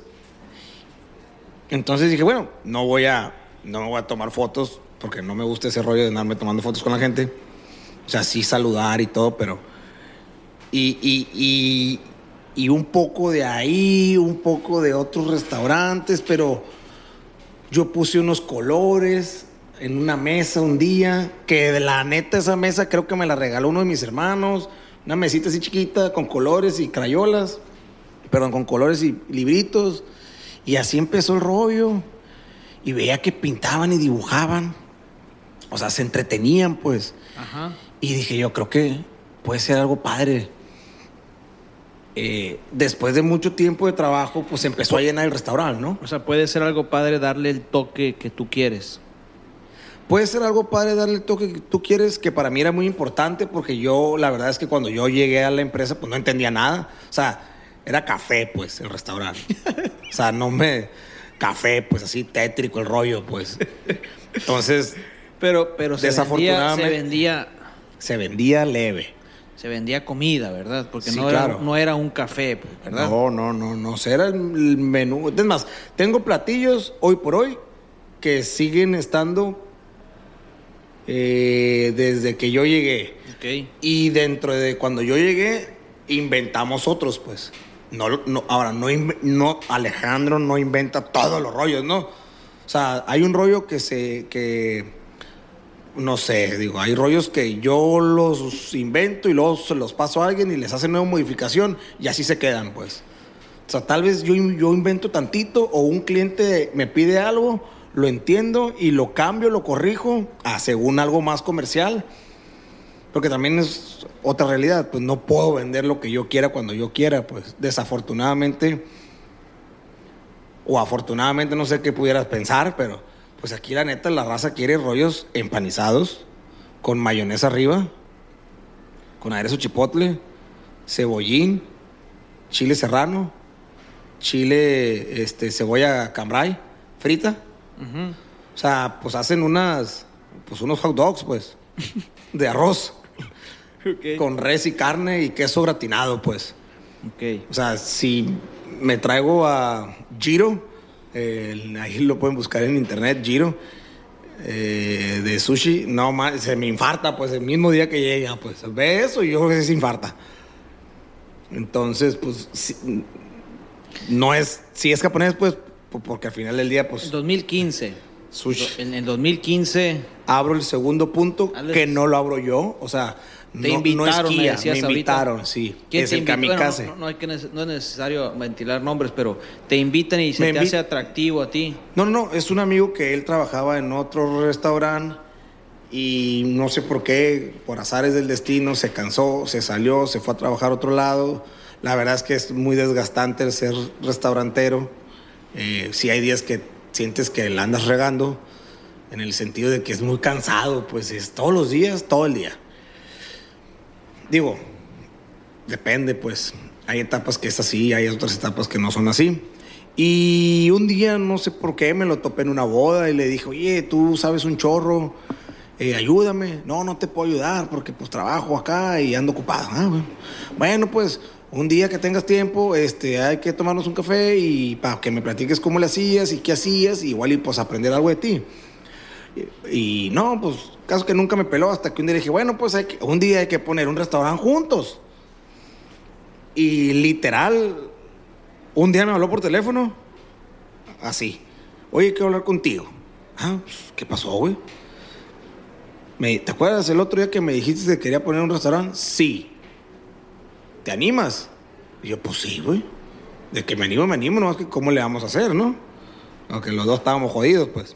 Entonces dije, bueno, no voy a, no voy a tomar fotos porque no me gusta ese rollo de andarme tomando fotos con la gente. O sea, sí saludar y todo, pero... Y, y, y, y un poco de ahí, un poco de otros restaurantes, pero yo puse unos colores en una mesa un día, que de la neta esa mesa creo que me la regaló uno de mis hermanos, una mesita así chiquita con colores y crayolas, perdón, con colores y libritos, y así empezó el rollo, y veía que pintaban y dibujaban, o sea, se entretenían pues, Ajá. y dije yo creo que puede ser algo padre. Eh, después de mucho tiempo de trabajo, pues empezó a llenar el restaurante, ¿no? O sea, puede ser algo padre darle el toque que tú quieres. Puede ser algo padre darle el toque que tú quieres, que para mí era muy importante, porque yo, la verdad es que cuando yo llegué a la empresa, pues no entendía nada. O sea, era café, pues, el restaurante. o sea, no me. Café, pues así tétrico el rollo, pues. Entonces, Pero, pero se vendía, se Desafortunadamente- vendía, se vendía leve. se vendía comida, ¿verdad? Porque Sí, no, era, claro. no era un café, pues, ¿verdad? No, no, no, no. Era el menú. Es más, tengo platillos hoy por hoy que siguen estando eh, desde que yo llegué. Ok. Y dentro de cuando yo llegué, inventamos otros, pues. No, no, ahora, no, no, Alejandro no inventa todos los rollos, ¿no? O sea, hay un rollo que se, que, no sé, digo, hay rollos que yo los invento y luego se los paso a alguien y les hace nueva modificación y así se quedan, pues. O sea, tal vez yo, yo invento tantito o un cliente me pide algo, lo entiendo y lo cambio, lo corrijo a según algo más comercial. Porque también es otra realidad, pues no puedo vender lo que yo quiera cuando yo quiera, pues desafortunadamente o afortunadamente no sé qué pudieras pensar, pero pues aquí la neta la raza quiere rollos empanizados con mayonesa arriba, con aderezo chipotle, cebollín, chile serrano, chile este cebolla cambray frita. O sea, pues hacen unas pues unos hot dogs pues de arroz Con res y carne y queso gratinado, pues. Ok. O sea, si me traigo a Giro, eh, ahí lo pueden buscar en internet, Giro, eh, de sushi, no más, se me infarta, pues el mismo día que llega, pues ve eso y yo creo que se infarta. Entonces, pues, si- no es, si es japonés, pues, po- porque al final del día, En pues, 2015. sushi. En el 2015 Abro el segundo punto, que no lo abro yo, o sea, te no, invitaron, no es me decías me ahorita. invitaron, sí. ¿Quién es te el invitó? Bueno, kamikaze. no, no hay que no es necesario ventilar nombres, pero te invitan y se Me te hace atractivo a ti. No, no, es un amigo que él trabajaba en otro restaurante y no sé por qué, por azares del destino, se cansó, se salió, se fue a trabajar a otro lado. La verdad es que es muy desgastante el ser restaurantero. Eh, si hay días que sientes que la andas regando, en el sentido de que es muy cansado, pues es todos los días, todo el día. Digo, depende, pues. Hay etapas que es así, hay otras etapas que no son así. Y un día, no sé por qué, me lo topé en una boda y le dije, oye, tú sabes un chorro, eh, ayúdame. No, no te puedo ayudar porque pues trabajo acá y ando ocupado. Ah, bueno. Bueno, pues un día que tengas tiempo, este, hay que tomarnos un café y para que me platiques cómo le hacías y qué hacías, igual y pues aprender algo de ti. Y, no, pues caso que nunca me peló hasta que un día dije, bueno, pues hay que- un día hay que poner un restaurante juntos. Y literal, un día me habló por teléfono, así, oye, quiero hablar contigo. Ah, pues, ¿qué pasó, güey? Me- ¿Te acuerdas el otro día que me dijiste que quería poner un restaurante? Sí. ¿Te animas? Y yo, pues sí, güey. De que me animo, me animo, no es que cómo le vamos a hacer, ¿no? Aunque los dos estábamos jodidos, pues.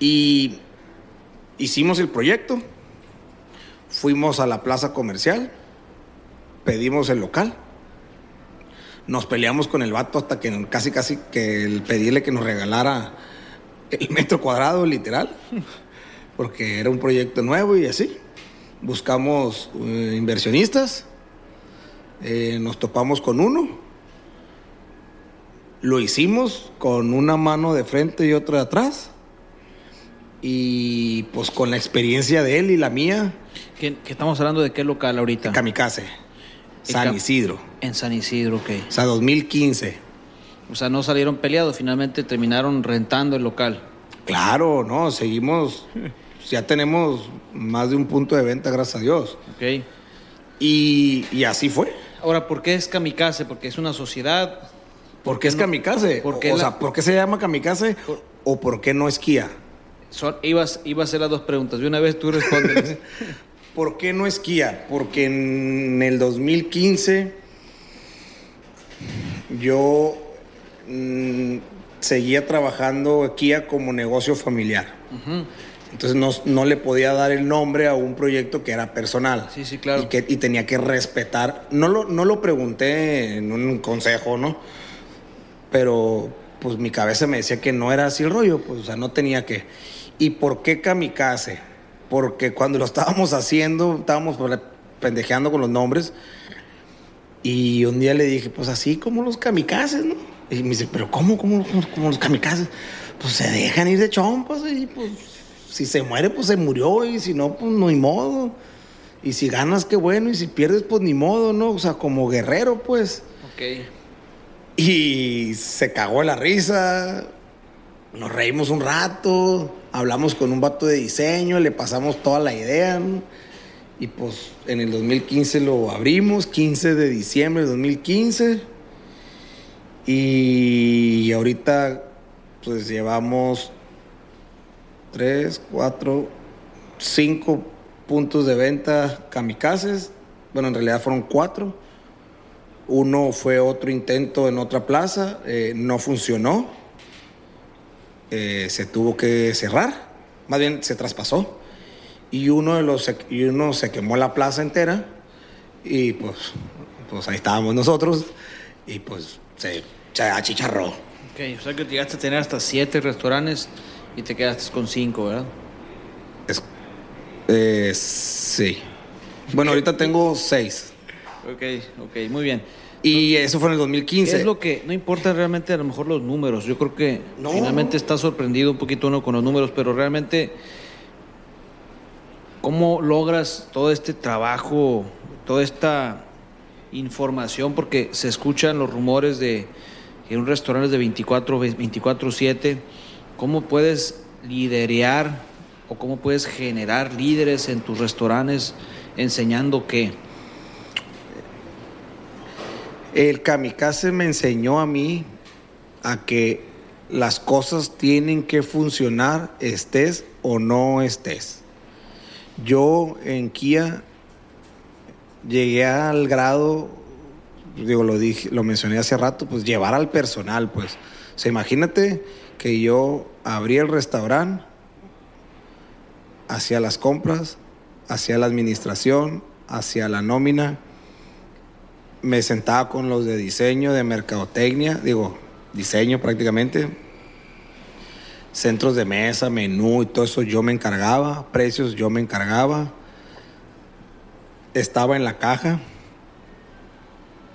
Y hicimos el proyecto, fuimos a la plaza comercial, pedimos el local, nos peleamos con el vato hasta que casi casi que el pedirle que nos regalara el metro cuadrado literal, porque era un proyecto nuevo y así. Buscamos eh, inversionistas, eh, nos topamos con uno, lo hicimos con una mano de frente y otra de atrás. Y pues con la experiencia de él y la mía, ¿Qué, qué estamos hablando de qué local ahorita? Kamikaze, San Isidro. En San Isidro, ok. O sea, 2015. O sea, no salieron peleados, finalmente terminaron rentando el local. Claro, no, seguimos, ya tenemos más de un punto de venta, gracias a Dios. Ok. Y, y así fue. Ahora, ¿por qué es kamikaze? Porque es una sociedad. ¿Por qué es kamikaze? ¿Por qué o la- sea, ¿por qué se llama kamikaze o por qué no esquía? Son, ibas, iba a hacer las dos preguntas. De una vez tú respondes. ¿Por qué no esquía? Porque en el 2015 yo mm, seguía trabajando Kia como negocio familiar. Entonces no, no le podía dar el nombre a un proyecto que era personal. Sí, sí, claro. Y, que, y tenía que respetar. No lo, no lo pregunté en un consejo, ¿no? Pero pues mi cabeza me decía que no era así el rollo, pues o sea, no tenía que. ¿Y por qué kamikaze? Porque cuando lo estábamos haciendo, estábamos pendejeando con los nombres. Y un día le dije, pues así como los kamikazes, ¿no? Y me dice, pero ¿cómo, cómo, cómo, cómo los kamikazes? Pues se dejan ir de chompas y pues si se muere, pues se murió y si no, pues no hay modo. Y si ganas, qué bueno, y si pierdes, pues ni modo, ¿no? O sea, como guerrero, pues. ok. Y se cagó la risa. Nos reímos un rato. Hablamos con un vato de diseño. Le pasamos toda la idea. Y pues en el 2015 lo abrimos. 15 de diciembre de 2015. Y ahorita pues llevamos 3, 4, 5 puntos de venta kamikazes. Bueno, en realidad fueron 4. Uno fue otro intento en otra plaza, eh, no funcionó, Eh, se tuvo que cerrar, más bien se traspasó. Y uno, de los, y uno se quemó la plaza entera y pues, pues ahí estábamos nosotros y pues se, se achicharró. Ok, o sea que llegaste a tener hasta siete restaurantes y te quedaste con cinco, ¿verdad? Es- eh, sí. Bueno, ahorita tengo seis. Ok, ok, muy bien. Y eso fue en el ¿Qué 2015. es lo que, no importa realmente a lo mejor los números, yo creo que No. finalmente está sorprendido un poquito uno con los números, pero realmente, ¿cómo logras todo este trabajo, toda esta información? Porque se escuchan los rumores de que un restaurante es de 24, 24-7, ¿cómo puedes liderear o cómo puedes generar líderes en tus restaurantes enseñando qué? El kamikaze me enseñó a mí a que las cosas tienen que funcionar estés o no estés. Yo en Kia llegué al grado, digo, lo dije, lo mencioné hace rato, pues llevar al personal, pues. O imagínate que yo abrí el restaurante, hacia las compras, hacia la administración, hacia la nómina, me sentaba con los de diseño, de mercadotecnia, digo, diseño prácticamente, centros de mesa, menú y todo eso yo me encargaba, precios yo me encargaba, estaba en la caja,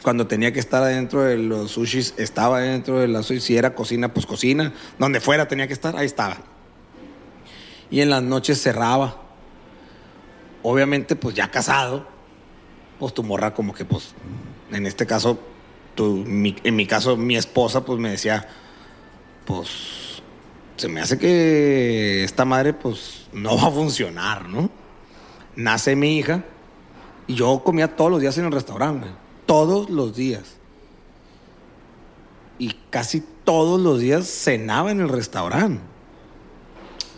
cuando tenía que estar adentro de los sushis, estaba dentro de la sushi, si era cocina, pues cocina, donde fuera tenía que estar, ahí estaba. Y en las noches cerraba. Obviamente, pues ya casado, pues tu morra como que pues en este caso tu- mi- en mi caso mi esposa pues me decía pues se me hace que esta madre pues no va a funcionar no nace mi hija y yo comía todos los días en el restaurante todos los días y casi todos los días cenaba en el restaurante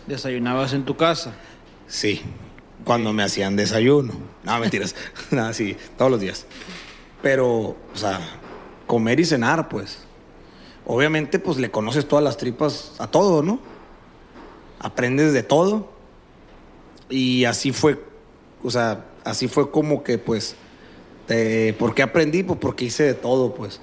Desayunabas en tu casa. Sí, cuando me hacían desayuno. No, mentiras. Nada, sí, todos los días. Pero, o sea, comer y cenar, pues. Obviamente, pues le conoces todas las tripas a todo, ¿no? Aprendes de todo. Y así fue, o sea, así fue como que, pues, te- ¿por qué aprendí? Pues porque hice de todo, pues.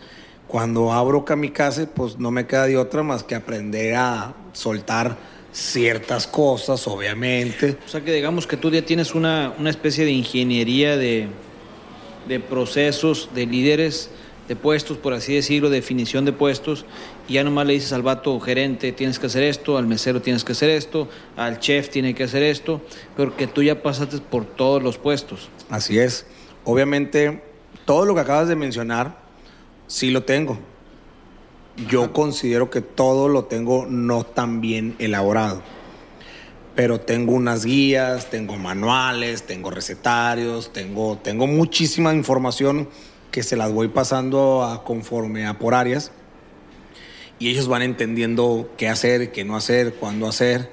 Cuando abro Kamikaze, pues no me queda de otra más que aprender a soltar ciertas cosas, obviamente. O sea que digamos que tú ya tienes una, una especie de ingeniería de, de procesos, de líderes, de puestos, por así decirlo, definición de puestos, y ya nomás le dices al vato gerente, tienes que hacer esto, al mesero tienes que hacer esto, al chef tiene que hacer esto, pero que tú ya pasaste por todos los puestos. Así es. Obviamente, todo lo que acabas de mencionar, sí lo tengo. Yo considero que todo lo tengo no tan bien elaborado. Pero tengo unas guías, tengo manuales, tengo recetarios, tengo, tengo muchísima información que se las voy pasando a conforme a por áreas. Y ellos van entendiendo qué hacer, qué no hacer, cuándo hacer.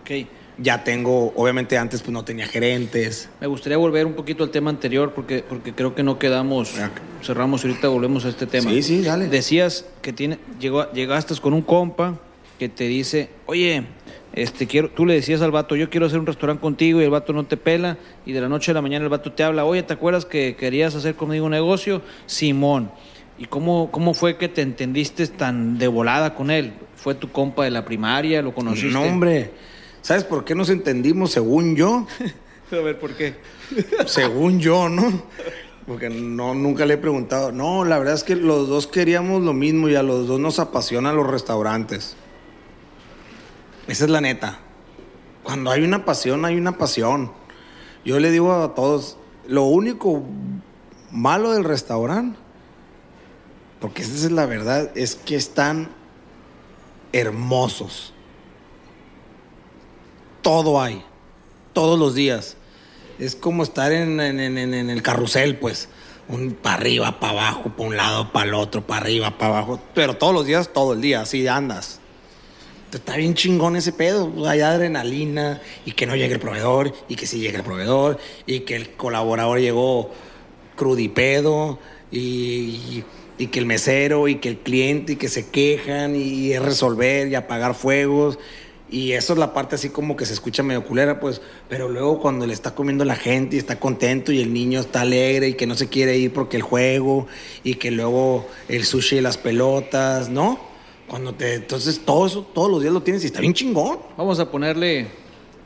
Ok. Ya tengo, obviamente antes pues no tenía gerentes. Me gustaría volver un poquito al tema anterior porque, porque creo que no quedamos, Ya. cerramos y ahorita volvemos a este tema. Sí, sí, dale. Decías que tiene, llegó, llegaste con un compa que te dice, oye, este, quiero, tú le decías al vato, yo quiero hacer un restaurante contigo y el vato no te pela y de la noche a la mañana el vato te habla, oye, ¿te acuerdas que querías hacer conmigo un negocio? Simón. ¿Y cómo, cómo fue que te entendiste tan de volada con él? ¿Fue tu compa de la primaria? ¿Lo conociste? No, hombre. ¿Sabes por qué nos entendimos según yo? A ver, ¿por qué? según yo, ¿no? Porque no, nunca le he preguntado. No, la verdad es que los dos queríamos lo mismo y a los dos nos apasionan los restaurantes. Esa es la neta. Cuando hay una pasión, hay una pasión. Yo le digo a todos, lo único malo del restaurante, porque esa es la verdad, es que están hermosos. Todo hay, todos los días. Es como estar en, en- en- el carrusel, pues. Un para arriba, para abajo, para un lado, para el otro, para arriba, para abajo. Pero todos los días, todo el día, así andas. Está bien chingón ese pedo. Hay adrenalina y que no llegue el proveedor y que sí llegue el proveedor y que el colaborador llegó crudipedo y, y, y que el mesero y que el cliente y que se quejan y es resolver y apagar fuegos. Y eso es la parte así como que se escucha medio culera, pues. Pero luego cuando le está comiendo la gente y está contento y el niño está alegre y que no se quiere ir porque el juego y que luego el sushi y las pelotas, ¿no? Cuando te. Entonces todo eso todos los días lo tienes y está bien chingón. Vamos a ponerle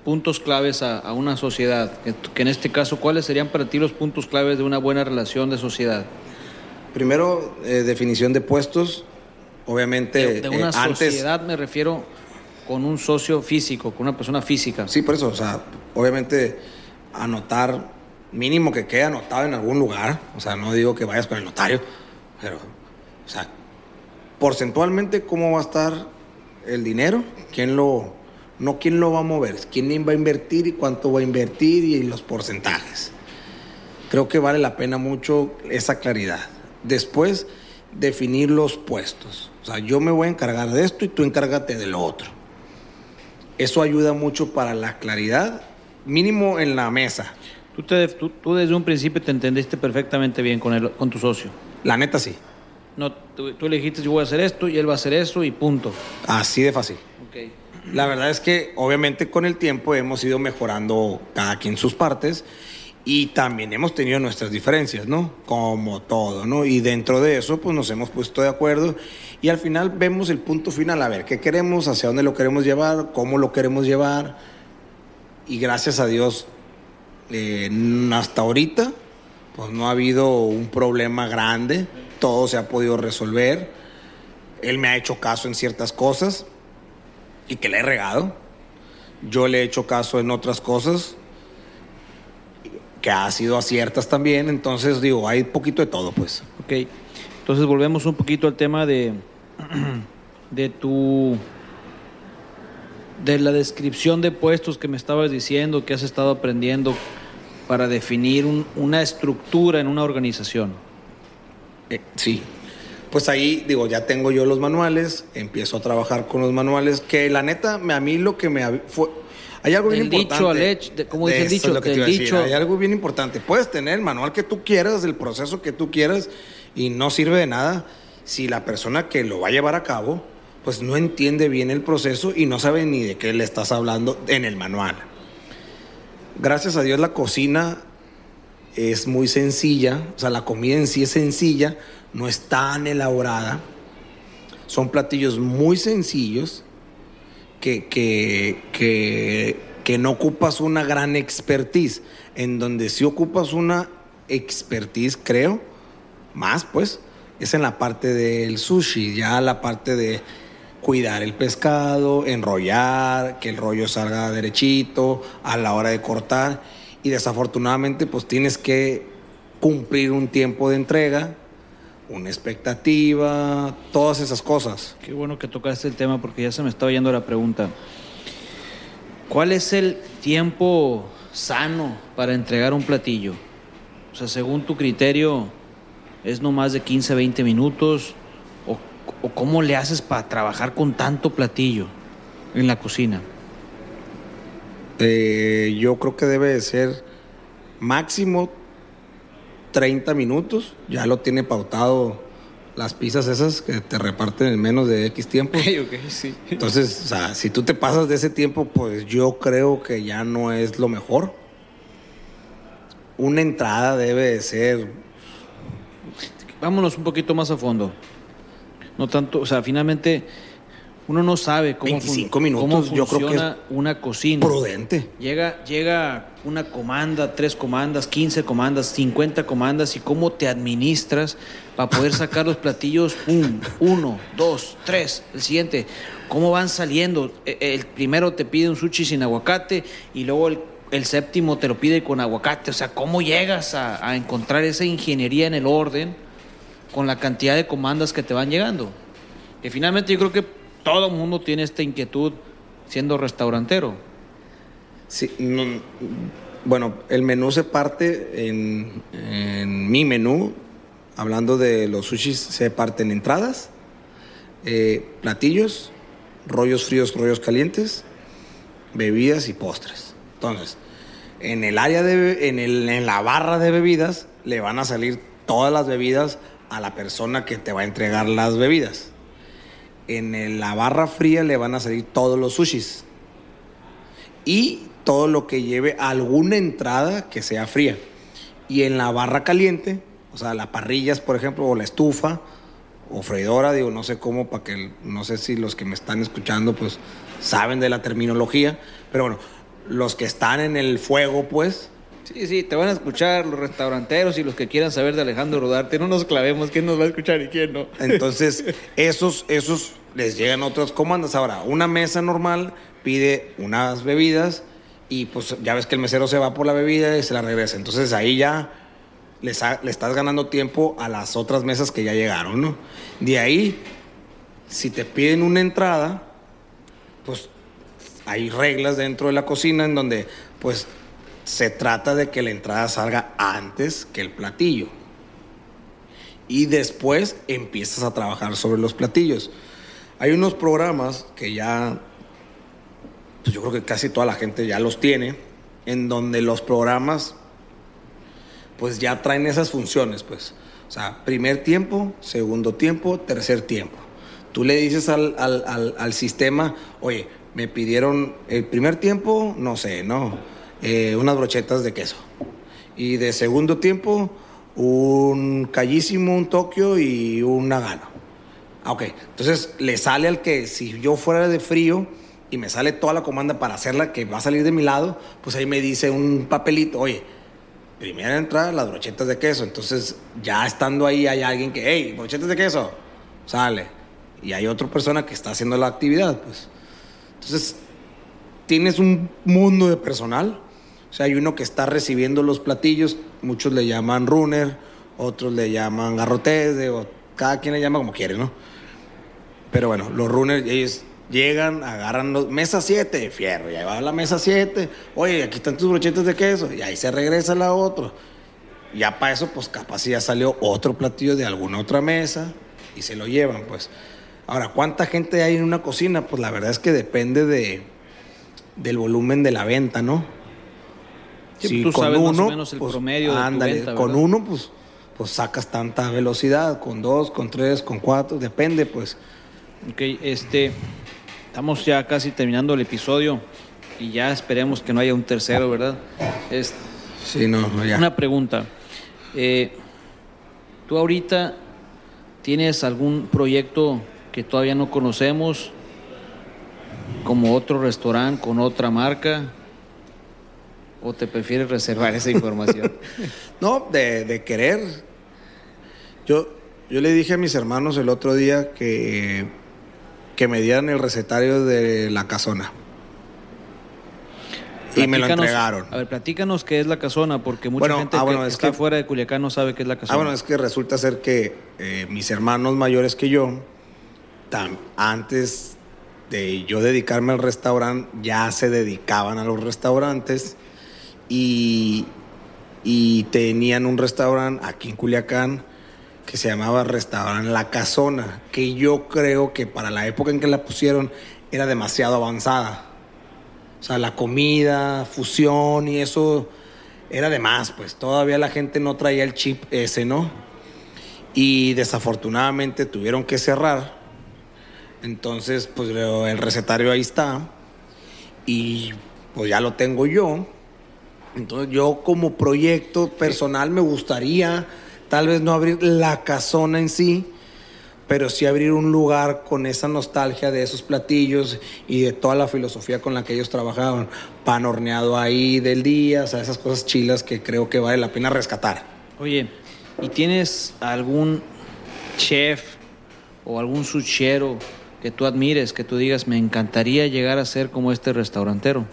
puntos claves a, a una sociedad. Que, que en este caso, ¿cuáles serían para ti los puntos claves de una buena relación de sociedad? Primero, eh, definición de puestos. Obviamente, De, de una eh, antes. sociedad me refiero con un socio físico, con una persona física. Sí, por eso, o sea, obviamente anotar, mínimo que quede anotado en algún lugar, o sea, no digo que vayas con el notario, pero, o sea, porcentualmente, ¿cómo va a estar el dinero? ¿Quién lo, no quién lo va a mover? ¿Quién va a invertir y cuánto va a invertir y los porcentajes? Creo que vale la pena mucho esa claridad. Después, definir los puestos. O sea, yo me voy a encargar de esto y tú encárgate de lo otro. Eso ayuda mucho para la claridad, mínimo en la mesa. Tú, te- tú- tú desde un principio te entendiste perfectamente bien con, el, con tu socio. La neta sí, No, tú, tú le dijiste yo voy a hacer esto y él va a hacer eso y punto. así de fácil. Ok. La verdad es que obviamente con el tiempo hemos ido mejorando cada quien sus partes y también hemos tenido nuestras diferencias, ¿no? Como todo, ¿no? Y dentro de eso pues nos hemos puesto de acuerdo y al final vemos el punto final, a ver, ¿qué queremos? ¿Hacia dónde lo queremos llevar? ¿Cómo lo queremos llevar? Y gracias a Dios, eh, hasta ahorita pues no ha habido un problema grande, todo se ha podido resolver. Él me ha hecho caso en ciertas cosas y que le he regado. Yo le he hecho caso en otras cosas que ha sido aciertas también. Entonces, digo, hay poquito de todo, pues. Ok. Entonces volvemos un poquito al tema de, de tu de la descripción de puestos que me estabas diciendo, que has estado aprendiendo para definir un- una estructura en una organización. Eh, sí. Pues ahí, digo, ya tengo yo los manuales, empiezo a trabajar con los manuales, que la neta, me- a mí lo que me fue... Hay algo bien Del dicho importante. al hecho, de- ¿cómo dice el Eso dicho? es lo que te Del iba a decir. dicho- Hay algo bien importante. Puedes tener el manual que tú quieras, el proceso que tú quieras, y no sirve de nada si la persona que lo va a llevar a cabo, pues no entiende bien el proceso y no sabe ni de qué le estás hablando en el manual. Gracias a Dios la cocina es muy sencilla, o sea, la comida en sí es sencilla, no es tan elaborada. Son platillos muy sencillos que, que, que, no ocupas una gran expertise, en donde sí ocupas una expertise, creo, más pues, es en la parte del sushi, ya la parte de cuidar el pescado, enrollar, que el rollo salga derechito a la hora de cortar y desafortunadamente pues tienes que cumplir un tiempo de entrega una expectativa, todas esas cosas. Qué bueno que tocaste el tema porque ya se me estaba yendo la pregunta. ¿Cuál es el tiempo sano para entregar un platillo? O sea, según tu criterio, ¿es no más de 15, 20 minutos? ¿O, o cómo le haces para trabajar con tanto platillo en la cocina? Eh, yo creo que debe de ser máximo 30 minutos. Ya lo tiene pautado las pizzas esas que te reparten en menos de X tiempo. sí. Entonces, o sea, si tú te pasas de ese tiempo, pues yo creo que ya no es lo mejor. Una entrada debe de ser Vámonos un poquito más a fondo. No tanto, o sea, finalmente uno no sabe cómo, 25 fun- minutos, cómo yo creo que funciona una cocina. prudente. Llega, llega una comanda, tres comandas, 15 comandas, 50 comandas y cómo te administras para poder sacar los platillos, pum, uno, dos, tres, el siguiente, cómo van saliendo. E- El primero te pide un sushi sin aguacate y luego el, el séptimo te lo pide con aguacate. O sea, ¿cómo llegas a, a encontrar esa ingeniería en el orden con la cantidad de comandas que te van llegando? Que finalmente yo creo que todo mundo tiene esta inquietud siendo restaurantero. Sí, no- bueno, el menú se parte en, mi menú, hablando de los sushis, se parte en entradas, eh, platillos, rollos fríos, rollos calientes, bebidas y postres. Entonces, en el área de, en, el- en la barra de bebidas, le van a salir todas las bebidas a la persona que te va a entregar las bebidas. En la barra fría le van a salir todos los sushis y todo lo que lleve alguna entrada que sea fría. Y en la barra caliente, o sea, las parrillas, por ejemplo, o la estufa, o freidora, digo, no sé cómo, para que, no sé si los que me están escuchando, pues, saben de la terminología, pero bueno, los que están en el fuego, pues, Sí, sí, te van a escuchar los restauranteros y los que quieran saber de Alejandro Rodarte. No nos clavemos quién nos va a escuchar y quién no. Entonces, esos, esos les llegan otras comandas. Ahora, una mesa normal pide unas bebidas y pues ya ves que el mesero se va por la bebida y se la regresa. Entonces ahí ya les ha- le estás ganando tiempo a las otras mesas que ya llegaron, ¿no? De ahí, si te piden una entrada, pues hay reglas dentro de la cocina en donde pues se trata de que la entrada salga antes que el platillo y después empiezas a trabajar sobre los platillos. Hay unos programas que ya, pues yo creo que casi toda la gente ya los tiene, en donde los programas pues ya traen esas funciones, pues. O sea, primer tiempo, segundo tiempo, tercer tiempo. Tú le dices al, al- al- al sistema, oye, me pidieron el primer tiempo, no sé, ¿no? Eh, unas brochetas de queso. Y de segundo tiempo, un callísimo, un Tokio y un Nagano. Ah, ok. Entonces le sale al que si yo fuera de frío y me sale toda la comanda para hacerla que va a salir de mi lado, pues ahí me dice un papelito, oye, primera entrada las brochetas de queso. Entonces ya estando ahí hay alguien que, hey, brochetas de queso, sale. Y hay otra persona que está haciendo la actividad, pues. Entonces tienes un mundo de personal. O sea, hay uno que está recibiendo los platillos, muchos le llaman runner, otros le llaman garrotes, o cada quien le llama como quiere, ¿no? Pero bueno, los runners, ellos llegan, agarran los, mesa 7, fierro, ya va a la mesa 7, oye, aquí están tus brochetas de queso, y ahí se regresa la otra. Ya para eso, pues capaz ya salió otro platillo de alguna otra mesa y se lo llevan, pues. Ahora, ¿cuánta gente hay en una cocina? Pues la verdad es que depende de, del volumen de la venta, ¿no? Sí, tú sabes más o menos el promedio de tu ándale, venta, con uno, pues, pues sacas tanta velocidad, con dos, con tres, con cuatro, depende, pues. Ok, este, estamos ya casi terminando el episodio y ya esperemos que no haya un tercero, ¿verdad? Es Sí, no, no, ya. una pregunta. Eh, ¿Tú ahorita tienes algún proyecto que todavía no conocemos, como otro restaurante con otra marca? ¿O te prefieres reservar esa información? No, de, de querer. Yo, yo le dije a mis hermanos el otro día que, que me dieran el recetario de la casona. Y me lo entregaron. A ver, platícanos qué es la casona, porque mucha Bueno, gente ah, que es está que- fuera de Culiacán no sabe qué es la casona. Ah, bueno, es que resulta ser que eh, mis hermanos mayores que yo, tam- antes de yo dedicarme al restaurante, ya se dedicaban a los restaurantes y, tenían un restaurante aquí en Culiacán que se llamaba Restaurante La Casona, que yo creo que para la época en que la pusieron era demasiado avanzada. O sea, la comida, fusión y eso era de más, pues todavía la gente no traía el chip ese, ¿no? Y desafortunadamente tuvieron que cerrar. Entonces, pues el recetario ahí está. Y pues ya lo tengo yo. Entonces yo como proyecto personal me gustaría tal vez no abrir la casona en sí, pero sí abrir un lugar con esa nostalgia de esos platillos y de toda la filosofía con la que ellos trabajaban. Pan horneado ahí del día, o sea, esas cosas chilas que creo que vale la pena rescatar. Oye, ¿y tienes algún chef o algún suchero que tú admires, que tú digas, me encantaría llegar a ser como este restaurantero?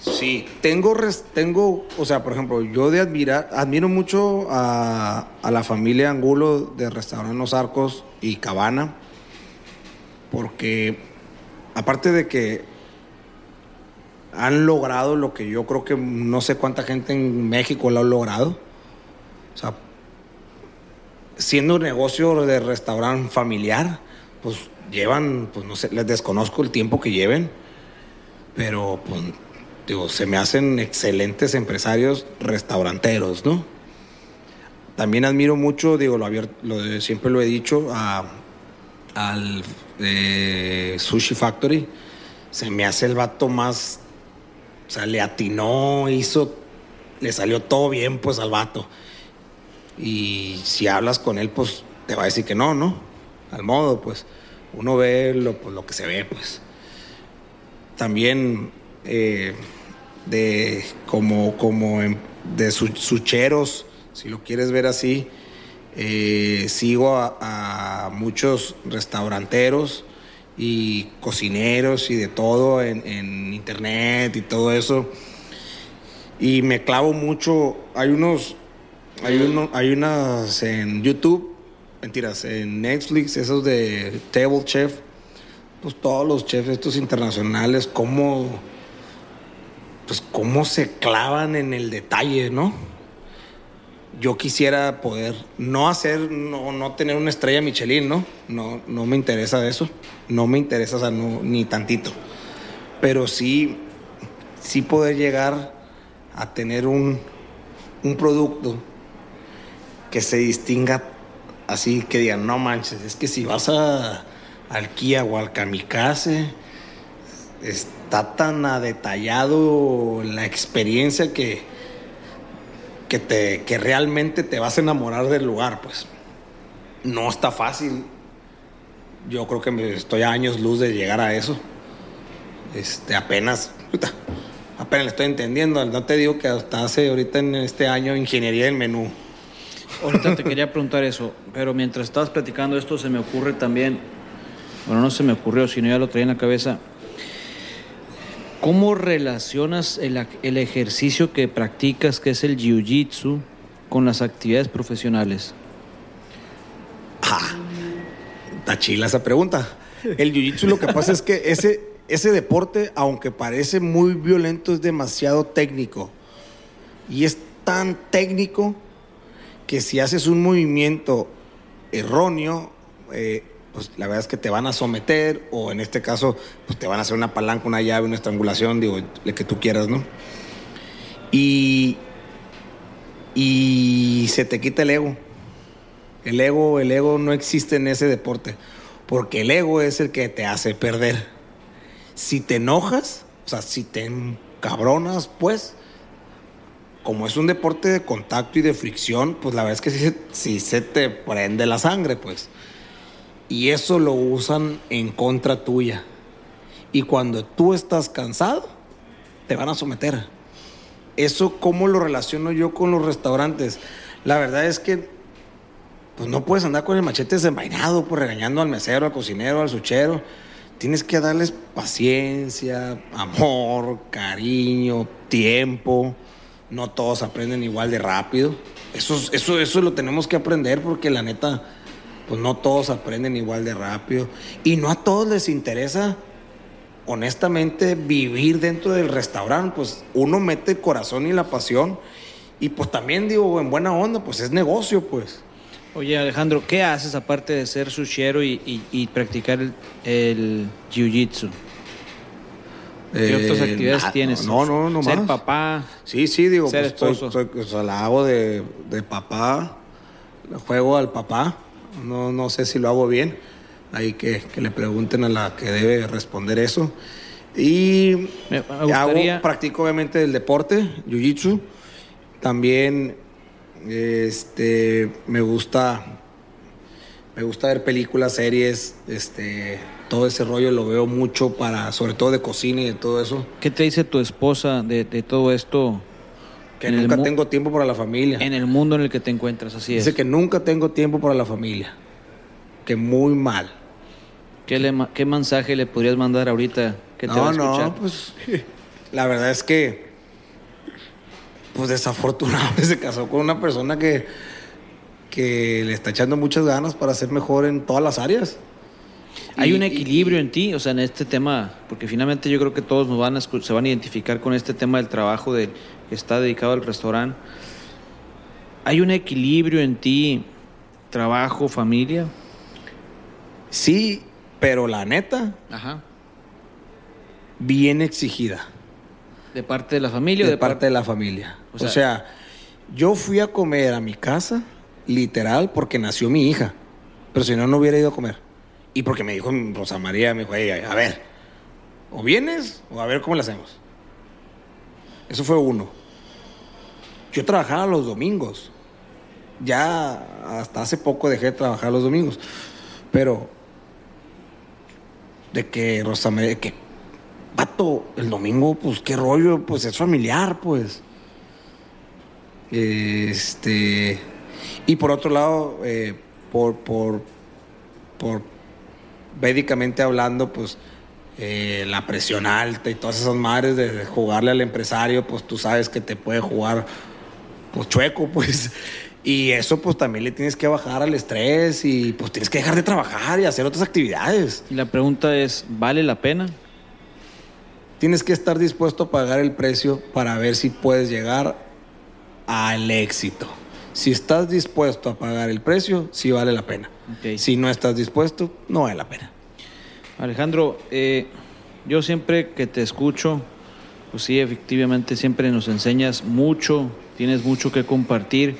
Sí, tengo, res- tengo, o sea, por ejemplo, yo de admirar, admiro mucho a, la familia Angulo de Restaurante Los Arcos y Cabana, porque aparte de que han logrado lo que yo creo que no sé cuánta gente en México lo ha logrado, o sea, siendo un negocio de restaurante familiar, pues llevan, pues no sé, les desconozco el tiempo que lleven, pero pues digo, se me hacen excelentes empresarios restauranteros, ¿no? También admiro mucho, digo, lo, lo siempre lo he dicho, a- al eh, Sushi Factory. Se me hace el vato más, o sea, le atinó, hizo, le salió todo bien, pues, al vato. Y si hablas con él, pues, te va a decir que no, ¿no? Al modo, pues, uno ve lo, pues, lo que se ve, pues también eh, de como, como en- de su- sucheros, si lo quieres ver así. Eh, sigo a, a muchos restauranteros y cocineros y de todo en, en internet y todo eso. Y me clavo mucho. Hay unos, hay uno, hay unas en YouTube, mentiras, en Netflix, esos de Table Chef pues todos los chefs estos internacionales, cómo, pues cómo se clavan en el detalle, ¿no? Yo quisiera poder no hacer, no, no tener una estrella Michelin, ¿no? No, no me interesa eso, no me interesa, ni tantito. Pero sí, sí poder llegar a tener un, un producto que se distinga así, que digan, no manches, es que si vas a, al Kia o al Kamikaze, está tan a detallado la experiencia que, que, te, que realmente te vas a enamorar del lugar, pues. No está fácil. Yo creo que me estoy a años luz de llegar a eso. Este, apenas, apenas le estoy entendiendo. No te digo que hasta hace ahorita en este año ingeniería del menú. Ahorita te quería preguntar eso, pero mientras estabas platicando esto se me ocurre también, bueno, no se me ocurrió, sino ya lo traía en la cabeza. ¿Cómo relacionas el, ejercicio que practicas, que es el jiu-jitsu, con las actividades profesionales? Está chila esa pregunta. El jiu-jitsu lo que pasa es que ese, ese deporte, aunque parece muy violento, es demasiado técnico. Y es tan técnico que si haces un movimiento erróneo, eh, pues la verdad es que te van a someter o en este caso pues te van a hacer una palanca, una llave, una estrangulación, digo, lo que tú quieras, ¿no? Y, y se te quita el ego. El ego, el ego no existe en ese deporte, porque el ego es el que te hace perder. Si te enojas, o sea, si te encabronas, pues, como es un deporte de contacto y de fricción, pues la verdad es que sí, sí se te prende la sangre, pues. Y eso lo usan en contra tuya. Y cuando tú estás cansado, te van a someter. Eso, ¿cómo lo relaciono yo con los restaurantes? La verdad es que pues no puedes andar con el machete desenvainado, pues regañando al mesero, al cocinero, al suchero. tienes que darles paciencia, amor, cariño, tiempo. No todos aprenden igual de rápido. Eso, es- eso, eso lo tenemos que aprender porque la neta, pues no todos aprenden igual de rápido. Y no a todos les interesa, honestamente, vivir dentro del restaurante. Pues uno mete el corazón y la pasión. Y pues también digo, en buena onda, pues es negocio, pues. Oye, Alejandro, ¿qué haces aparte de ser sushiero y, y- y practicar el, el jiu-jitsu? ¿Qué Eh, otras actividades tienes? No, no, no Ser más. papá. Sí, sí, digo, Ser pues, esposo. o sea, la hago de, de papá, juego al papá, no, no sé si lo hago bien, ahí que, que le pregunten a la que debe responder eso. Y Me- me gustaría- hago, practico obviamente el deporte, jiu-jitsu, también este, me gusta, me gusta ver películas, series, este, todo ese rollo lo veo mucho para, sobre todo de cocina y de todo eso. ¿Qué te dice tu esposa de, de todo esto Que nunca tengo tiempo para la familia. en el mundo en el que te encuentras? Así es. Dice que nunca tengo tiempo para la familia. Que muy mal. ¿Qué, le ¿Qué mensaje le podrías mandar ahorita que te va a no, escuchar? no, pues la verdad es que pues desafortunadamente se casó con una persona que que le está echando muchas ganas para ser mejor en todas las áreas. Hay Y- un y- equilibrio en ti, o sea, en este tema, porque finalmente yo creo que todos nos van a, se van a identificar con este tema del trabajo de, está dedicado al restaurante. Hay un equilibrio en ti, trabajo, familia. Sí, pero la neta Ajá. bien exigida ¿De parte de la familia o de de parte de la familia. O O sea- yo fui a comer a mi casa literal porque nació mi hija, pero si no no hubiera ido a comer. Y porque me dijo Rosa María, me dijo, "Ey, a ver, o vienes o a ver cómo le hacemos. Eso fue uno. Yo trabajaba los domingos. Ya hasta hace poco dejé de trabajar los domingos. Pero de que Rosa María, que vato, el domingo, pues qué rollo, pues es familiar, pues. Este. Y por otro lado, eh, por, por, por médicamente hablando, pues eh, la presión alta y todas esas madres de, de jugarle al empresario, pues tú sabes que te puede jugar pues chueco, pues. Y eso pues también le tienes que bajar al estrés y pues tienes que dejar de trabajar y hacer otras actividades. Y la pregunta es, ¿vale la pena? Tienes que estar dispuesto a pagar el precio para ver si puedes llegar al éxito. Si estás dispuesto a pagar el precio, sí vale la pena. Si no estás dispuesto, no vale la pena. Alejandro, eh, yo siempre que te escucho, pues sí, efectivamente siempre nos enseñas mucho, tienes mucho que compartir.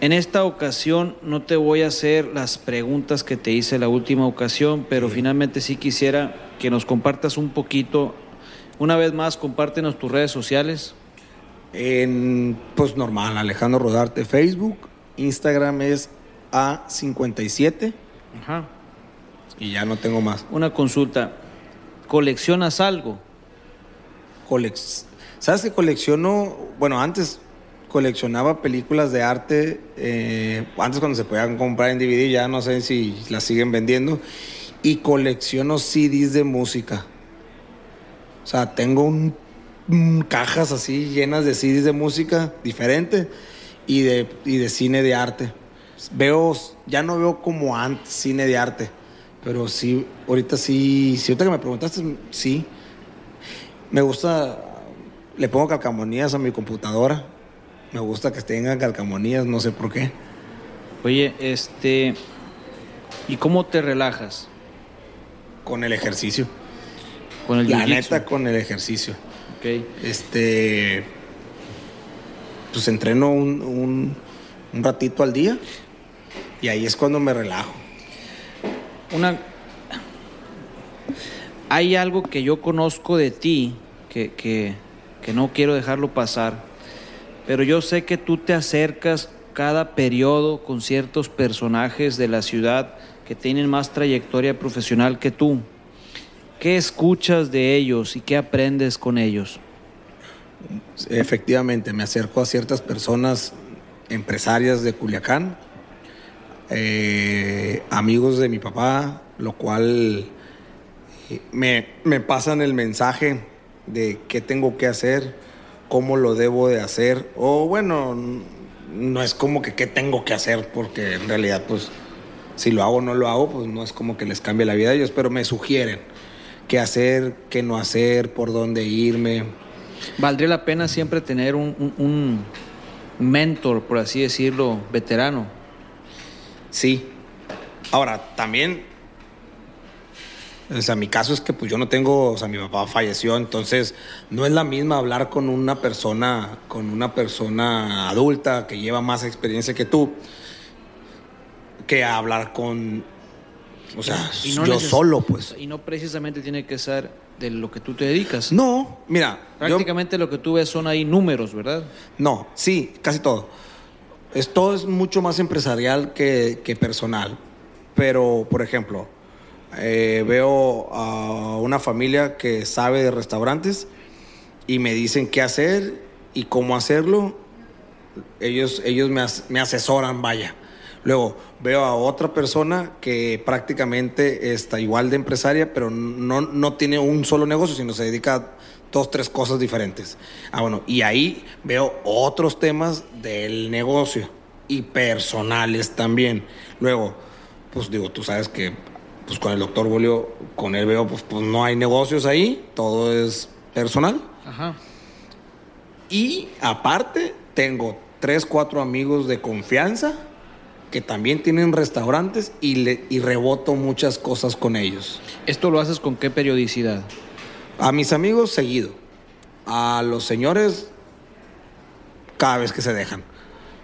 En esta ocasión no te voy a hacer las preguntas que te hice la última ocasión, pero finalmente sí quisiera que nos compartas un poquito. Una vez más, compártenos tus redes sociales. En, pues normal, Alejandro Rodarte, Facebook, Instagram es A57 Ajá. y ya no tengo más. Una consulta. ¿Coleccionas algo? ¿Sabes que colecciono? Bueno, antes coleccionaba películas de arte, eh, antes cuando se podían comprar en DVD, ya no sé si las siguen vendiendo, y colecciono CDs de música. O sea, tengo un cajas así llenas de CDs de música diferente y de, y de cine de arte. Veo, ya no veo como antes cine de arte, pero sí, ahorita sí, si ahorita que me preguntaste, sí. Me gusta, le pongo calcamonías a mi computadora. Me gusta que tengan calcamonías, no sé por qué. Oye, este... ¿Y cómo te relajas? Con el ejercicio. Con el La neta, con el ejercicio. Ok. Este. Pues entreno un, un, un ratito al día. Y ahí es cuando me relajo. Una. Hay algo que yo conozco de ti que, que, que no quiero dejarlo pasar, pero yo sé que tú te acercas cada periodo con ciertos personajes de la ciudad que tienen más trayectoria profesional que tú. ¿Qué escuchas de ellos y qué aprendes con ellos? Efectivamente, me acerco a ciertas personas empresarias de Culiacán, eh, amigos de mi papá, lo cual me, me pasan el mensaje de qué tengo que hacer, cómo lo debo de hacer, o bueno, no es como que qué tengo que hacer, porque en realidad pues si lo hago o no lo hago, pues no es como que les cambie la vida a ellos, pero me sugieren qué hacer, qué no hacer, por dónde irme. ¿Valdría la pena siempre tener un, un- un mentor, por así decirlo, veterano? Sí. Ahora, también, o sea, mi caso es que pues yo no tengo, o sea, mi papá falleció, entonces no es la misma hablar con una persona, con una persona adulta que lleva más experiencia que tú, que hablar con, o sea, Y no yo solo, pues. Y no precisamente tiene que ser de lo que tú te dedicas. No, mira, yo- Prácticamente lo que tú ves son ahí números, ¿verdad? No, sí, casi todo. Esto es mucho más empresarial que, que personal. Pero, por ejemplo, eh, veo a una familia que sabe de restaurantes y me dicen qué hacer y cómo hacerlo. Ellos, ellos me, as- me asesoran, vaya. Luego veo a otra persona que prácticamente está igual de empresaria, pero no, no tiene un solo negocio, sino se dedica a dos, tres cosas diferentes. Ah, bueno, y ahí veo otros temas del negocio y personales también. Luego, pues digo, tú sabes que pues con el doctor Bolio, con él veo, pues, pues no hay negocios ahí, todo es personal. Ajá. Y aparte, tengo tres, cuatro amigos de confianza que también tienen restaurantes y, le, y reboto muchas cosas con ellos. ¿Esto lo haces con qué periodicidad? A mis amigos, seguido. A los señores, cada vez que se dejan.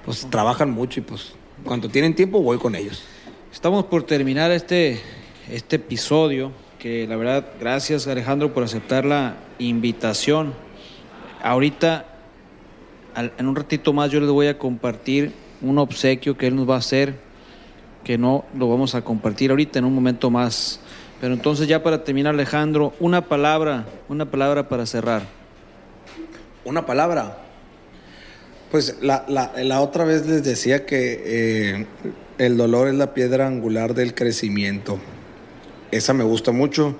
Pues trabajan mucho y pues cuando tienen tiempo voy con ellos. Estamos por terminar este, este episodio, que la verdad, gracias Alejandro por aceptar la invitación. Ahorita, en un ratito más, yo les voy a compartir un obsequio que él nos va a hacer, que no lo vamos a compartir ahorita en un momento más. Pero entonces ya para terminar, Alejandro, una palabra, una palabra para cerrar. Una palabra. Pues la, la- la otra vez les decía que eh, el dolor es la piedra angular del crecimiento. Esa me gusta mucho.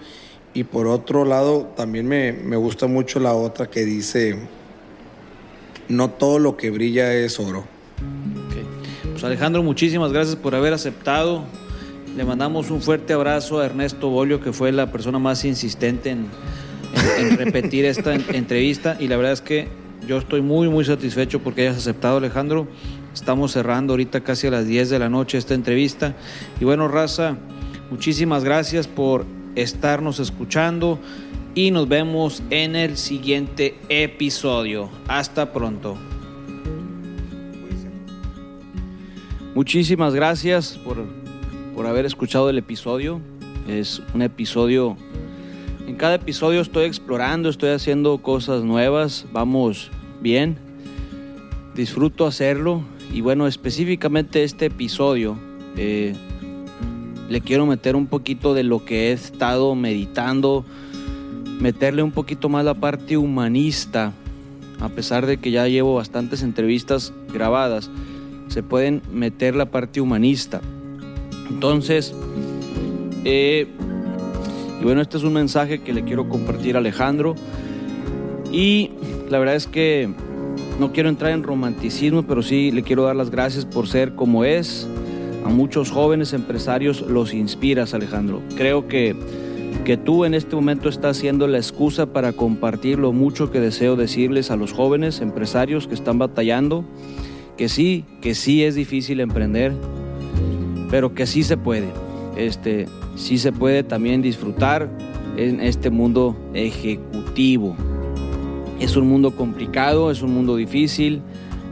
Y por otro lado, también me, me gusta mucho la otra que dice, no todo lo que brilla es oro. Pues Alejandro, muchísimas gracias por haber aceptado. Le mandamos un fuerte abrazo a Ernesto Bolio, que fue la persona más insistente en, repetir esta en- entrevista. Y la verdad es que yo estoy muy, muy satisfecho porque hayas aceptado, Alejandro. Estamos cerrando ahorita casi a las 10 de la noche esta entrevista. Y bueno, Raza, muchísimas gracias por estarnos escuchando y nos vemos en el siguiente episodio. Hasta pronto. Muchísimas gracias por, por haber escuchado el episodio. Es un episodio... En cada episodio estoy explorando, estoy haciendo cosas nuevas. Vamos bien. Disfruto hacerlo. Y bueno, específicamente este episodio eh, le quiero meter un poquito de lo que he estado meditando. Meterle un poquito más la parte humanista. A pesar de que ya llevo bastantes entrevistas grabadas se pueden meter la parte humanista. Entonces, eh, y bueno, este es un mensaje que le quiero compartir a Alejandro. Y la verdad es que no quiero entrar en romanticismo, pero sí le quiero dar las gracias por ser como es. A muchos jóvenes empresarios los inspiras, Alejandro. Creo que, que tú en este momento estás siendo la excusa para compartir lo mucho que deseo decirles a los jóvenes empresarios que están batallando que sí, que sí es difícil emprender, pero que sí se puede. Este, sí se puede también disfrutar en este mundo ejecutivo. Es un mundo complicado, es un mundo difícil,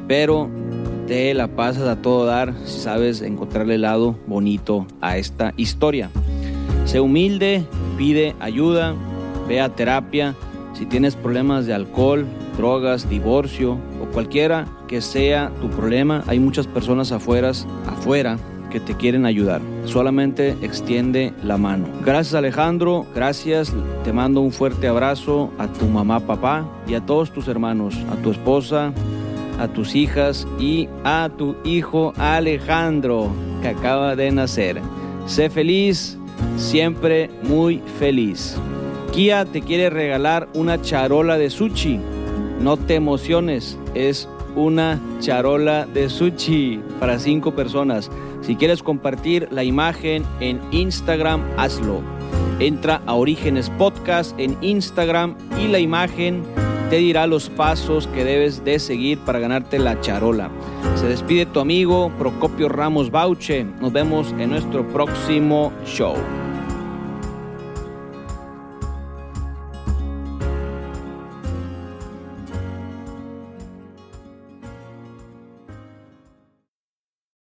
pero te la pasas a todo dar si sabes encontrarle el lado bonito a esta historia. Sé humilde, pide ayuda, ve a terapia. Si tienes problemas de alcohol, drogas, divorcio o cualquiera que sea tu problema, hay muchas personas afuera, afuera que te quieren ayudar. Solamente extiende la mano. Gracias Alejandro, gracias. Te mando un fuerte abrazo a tu mamá, papá y a todos tus hermanos, a tu esposa, a tus hijas y a tu hijo Alejandro que acaba de nacer. Sé feliz, siempre muy feliz. Kia te quiere regalar una charola de sushi. No te emociones, es una charola de sushi para cinco personas. Si quieres compartir la imagen en Instagram, hazlo. Entra a Orígenes Podcast en Instagram y la imagen te dirá los pasos que debes de seguir para ganarte la charola. Se despide tu amigo Procopio Ramos Bauche. Nos vemos en nuestro próximo show.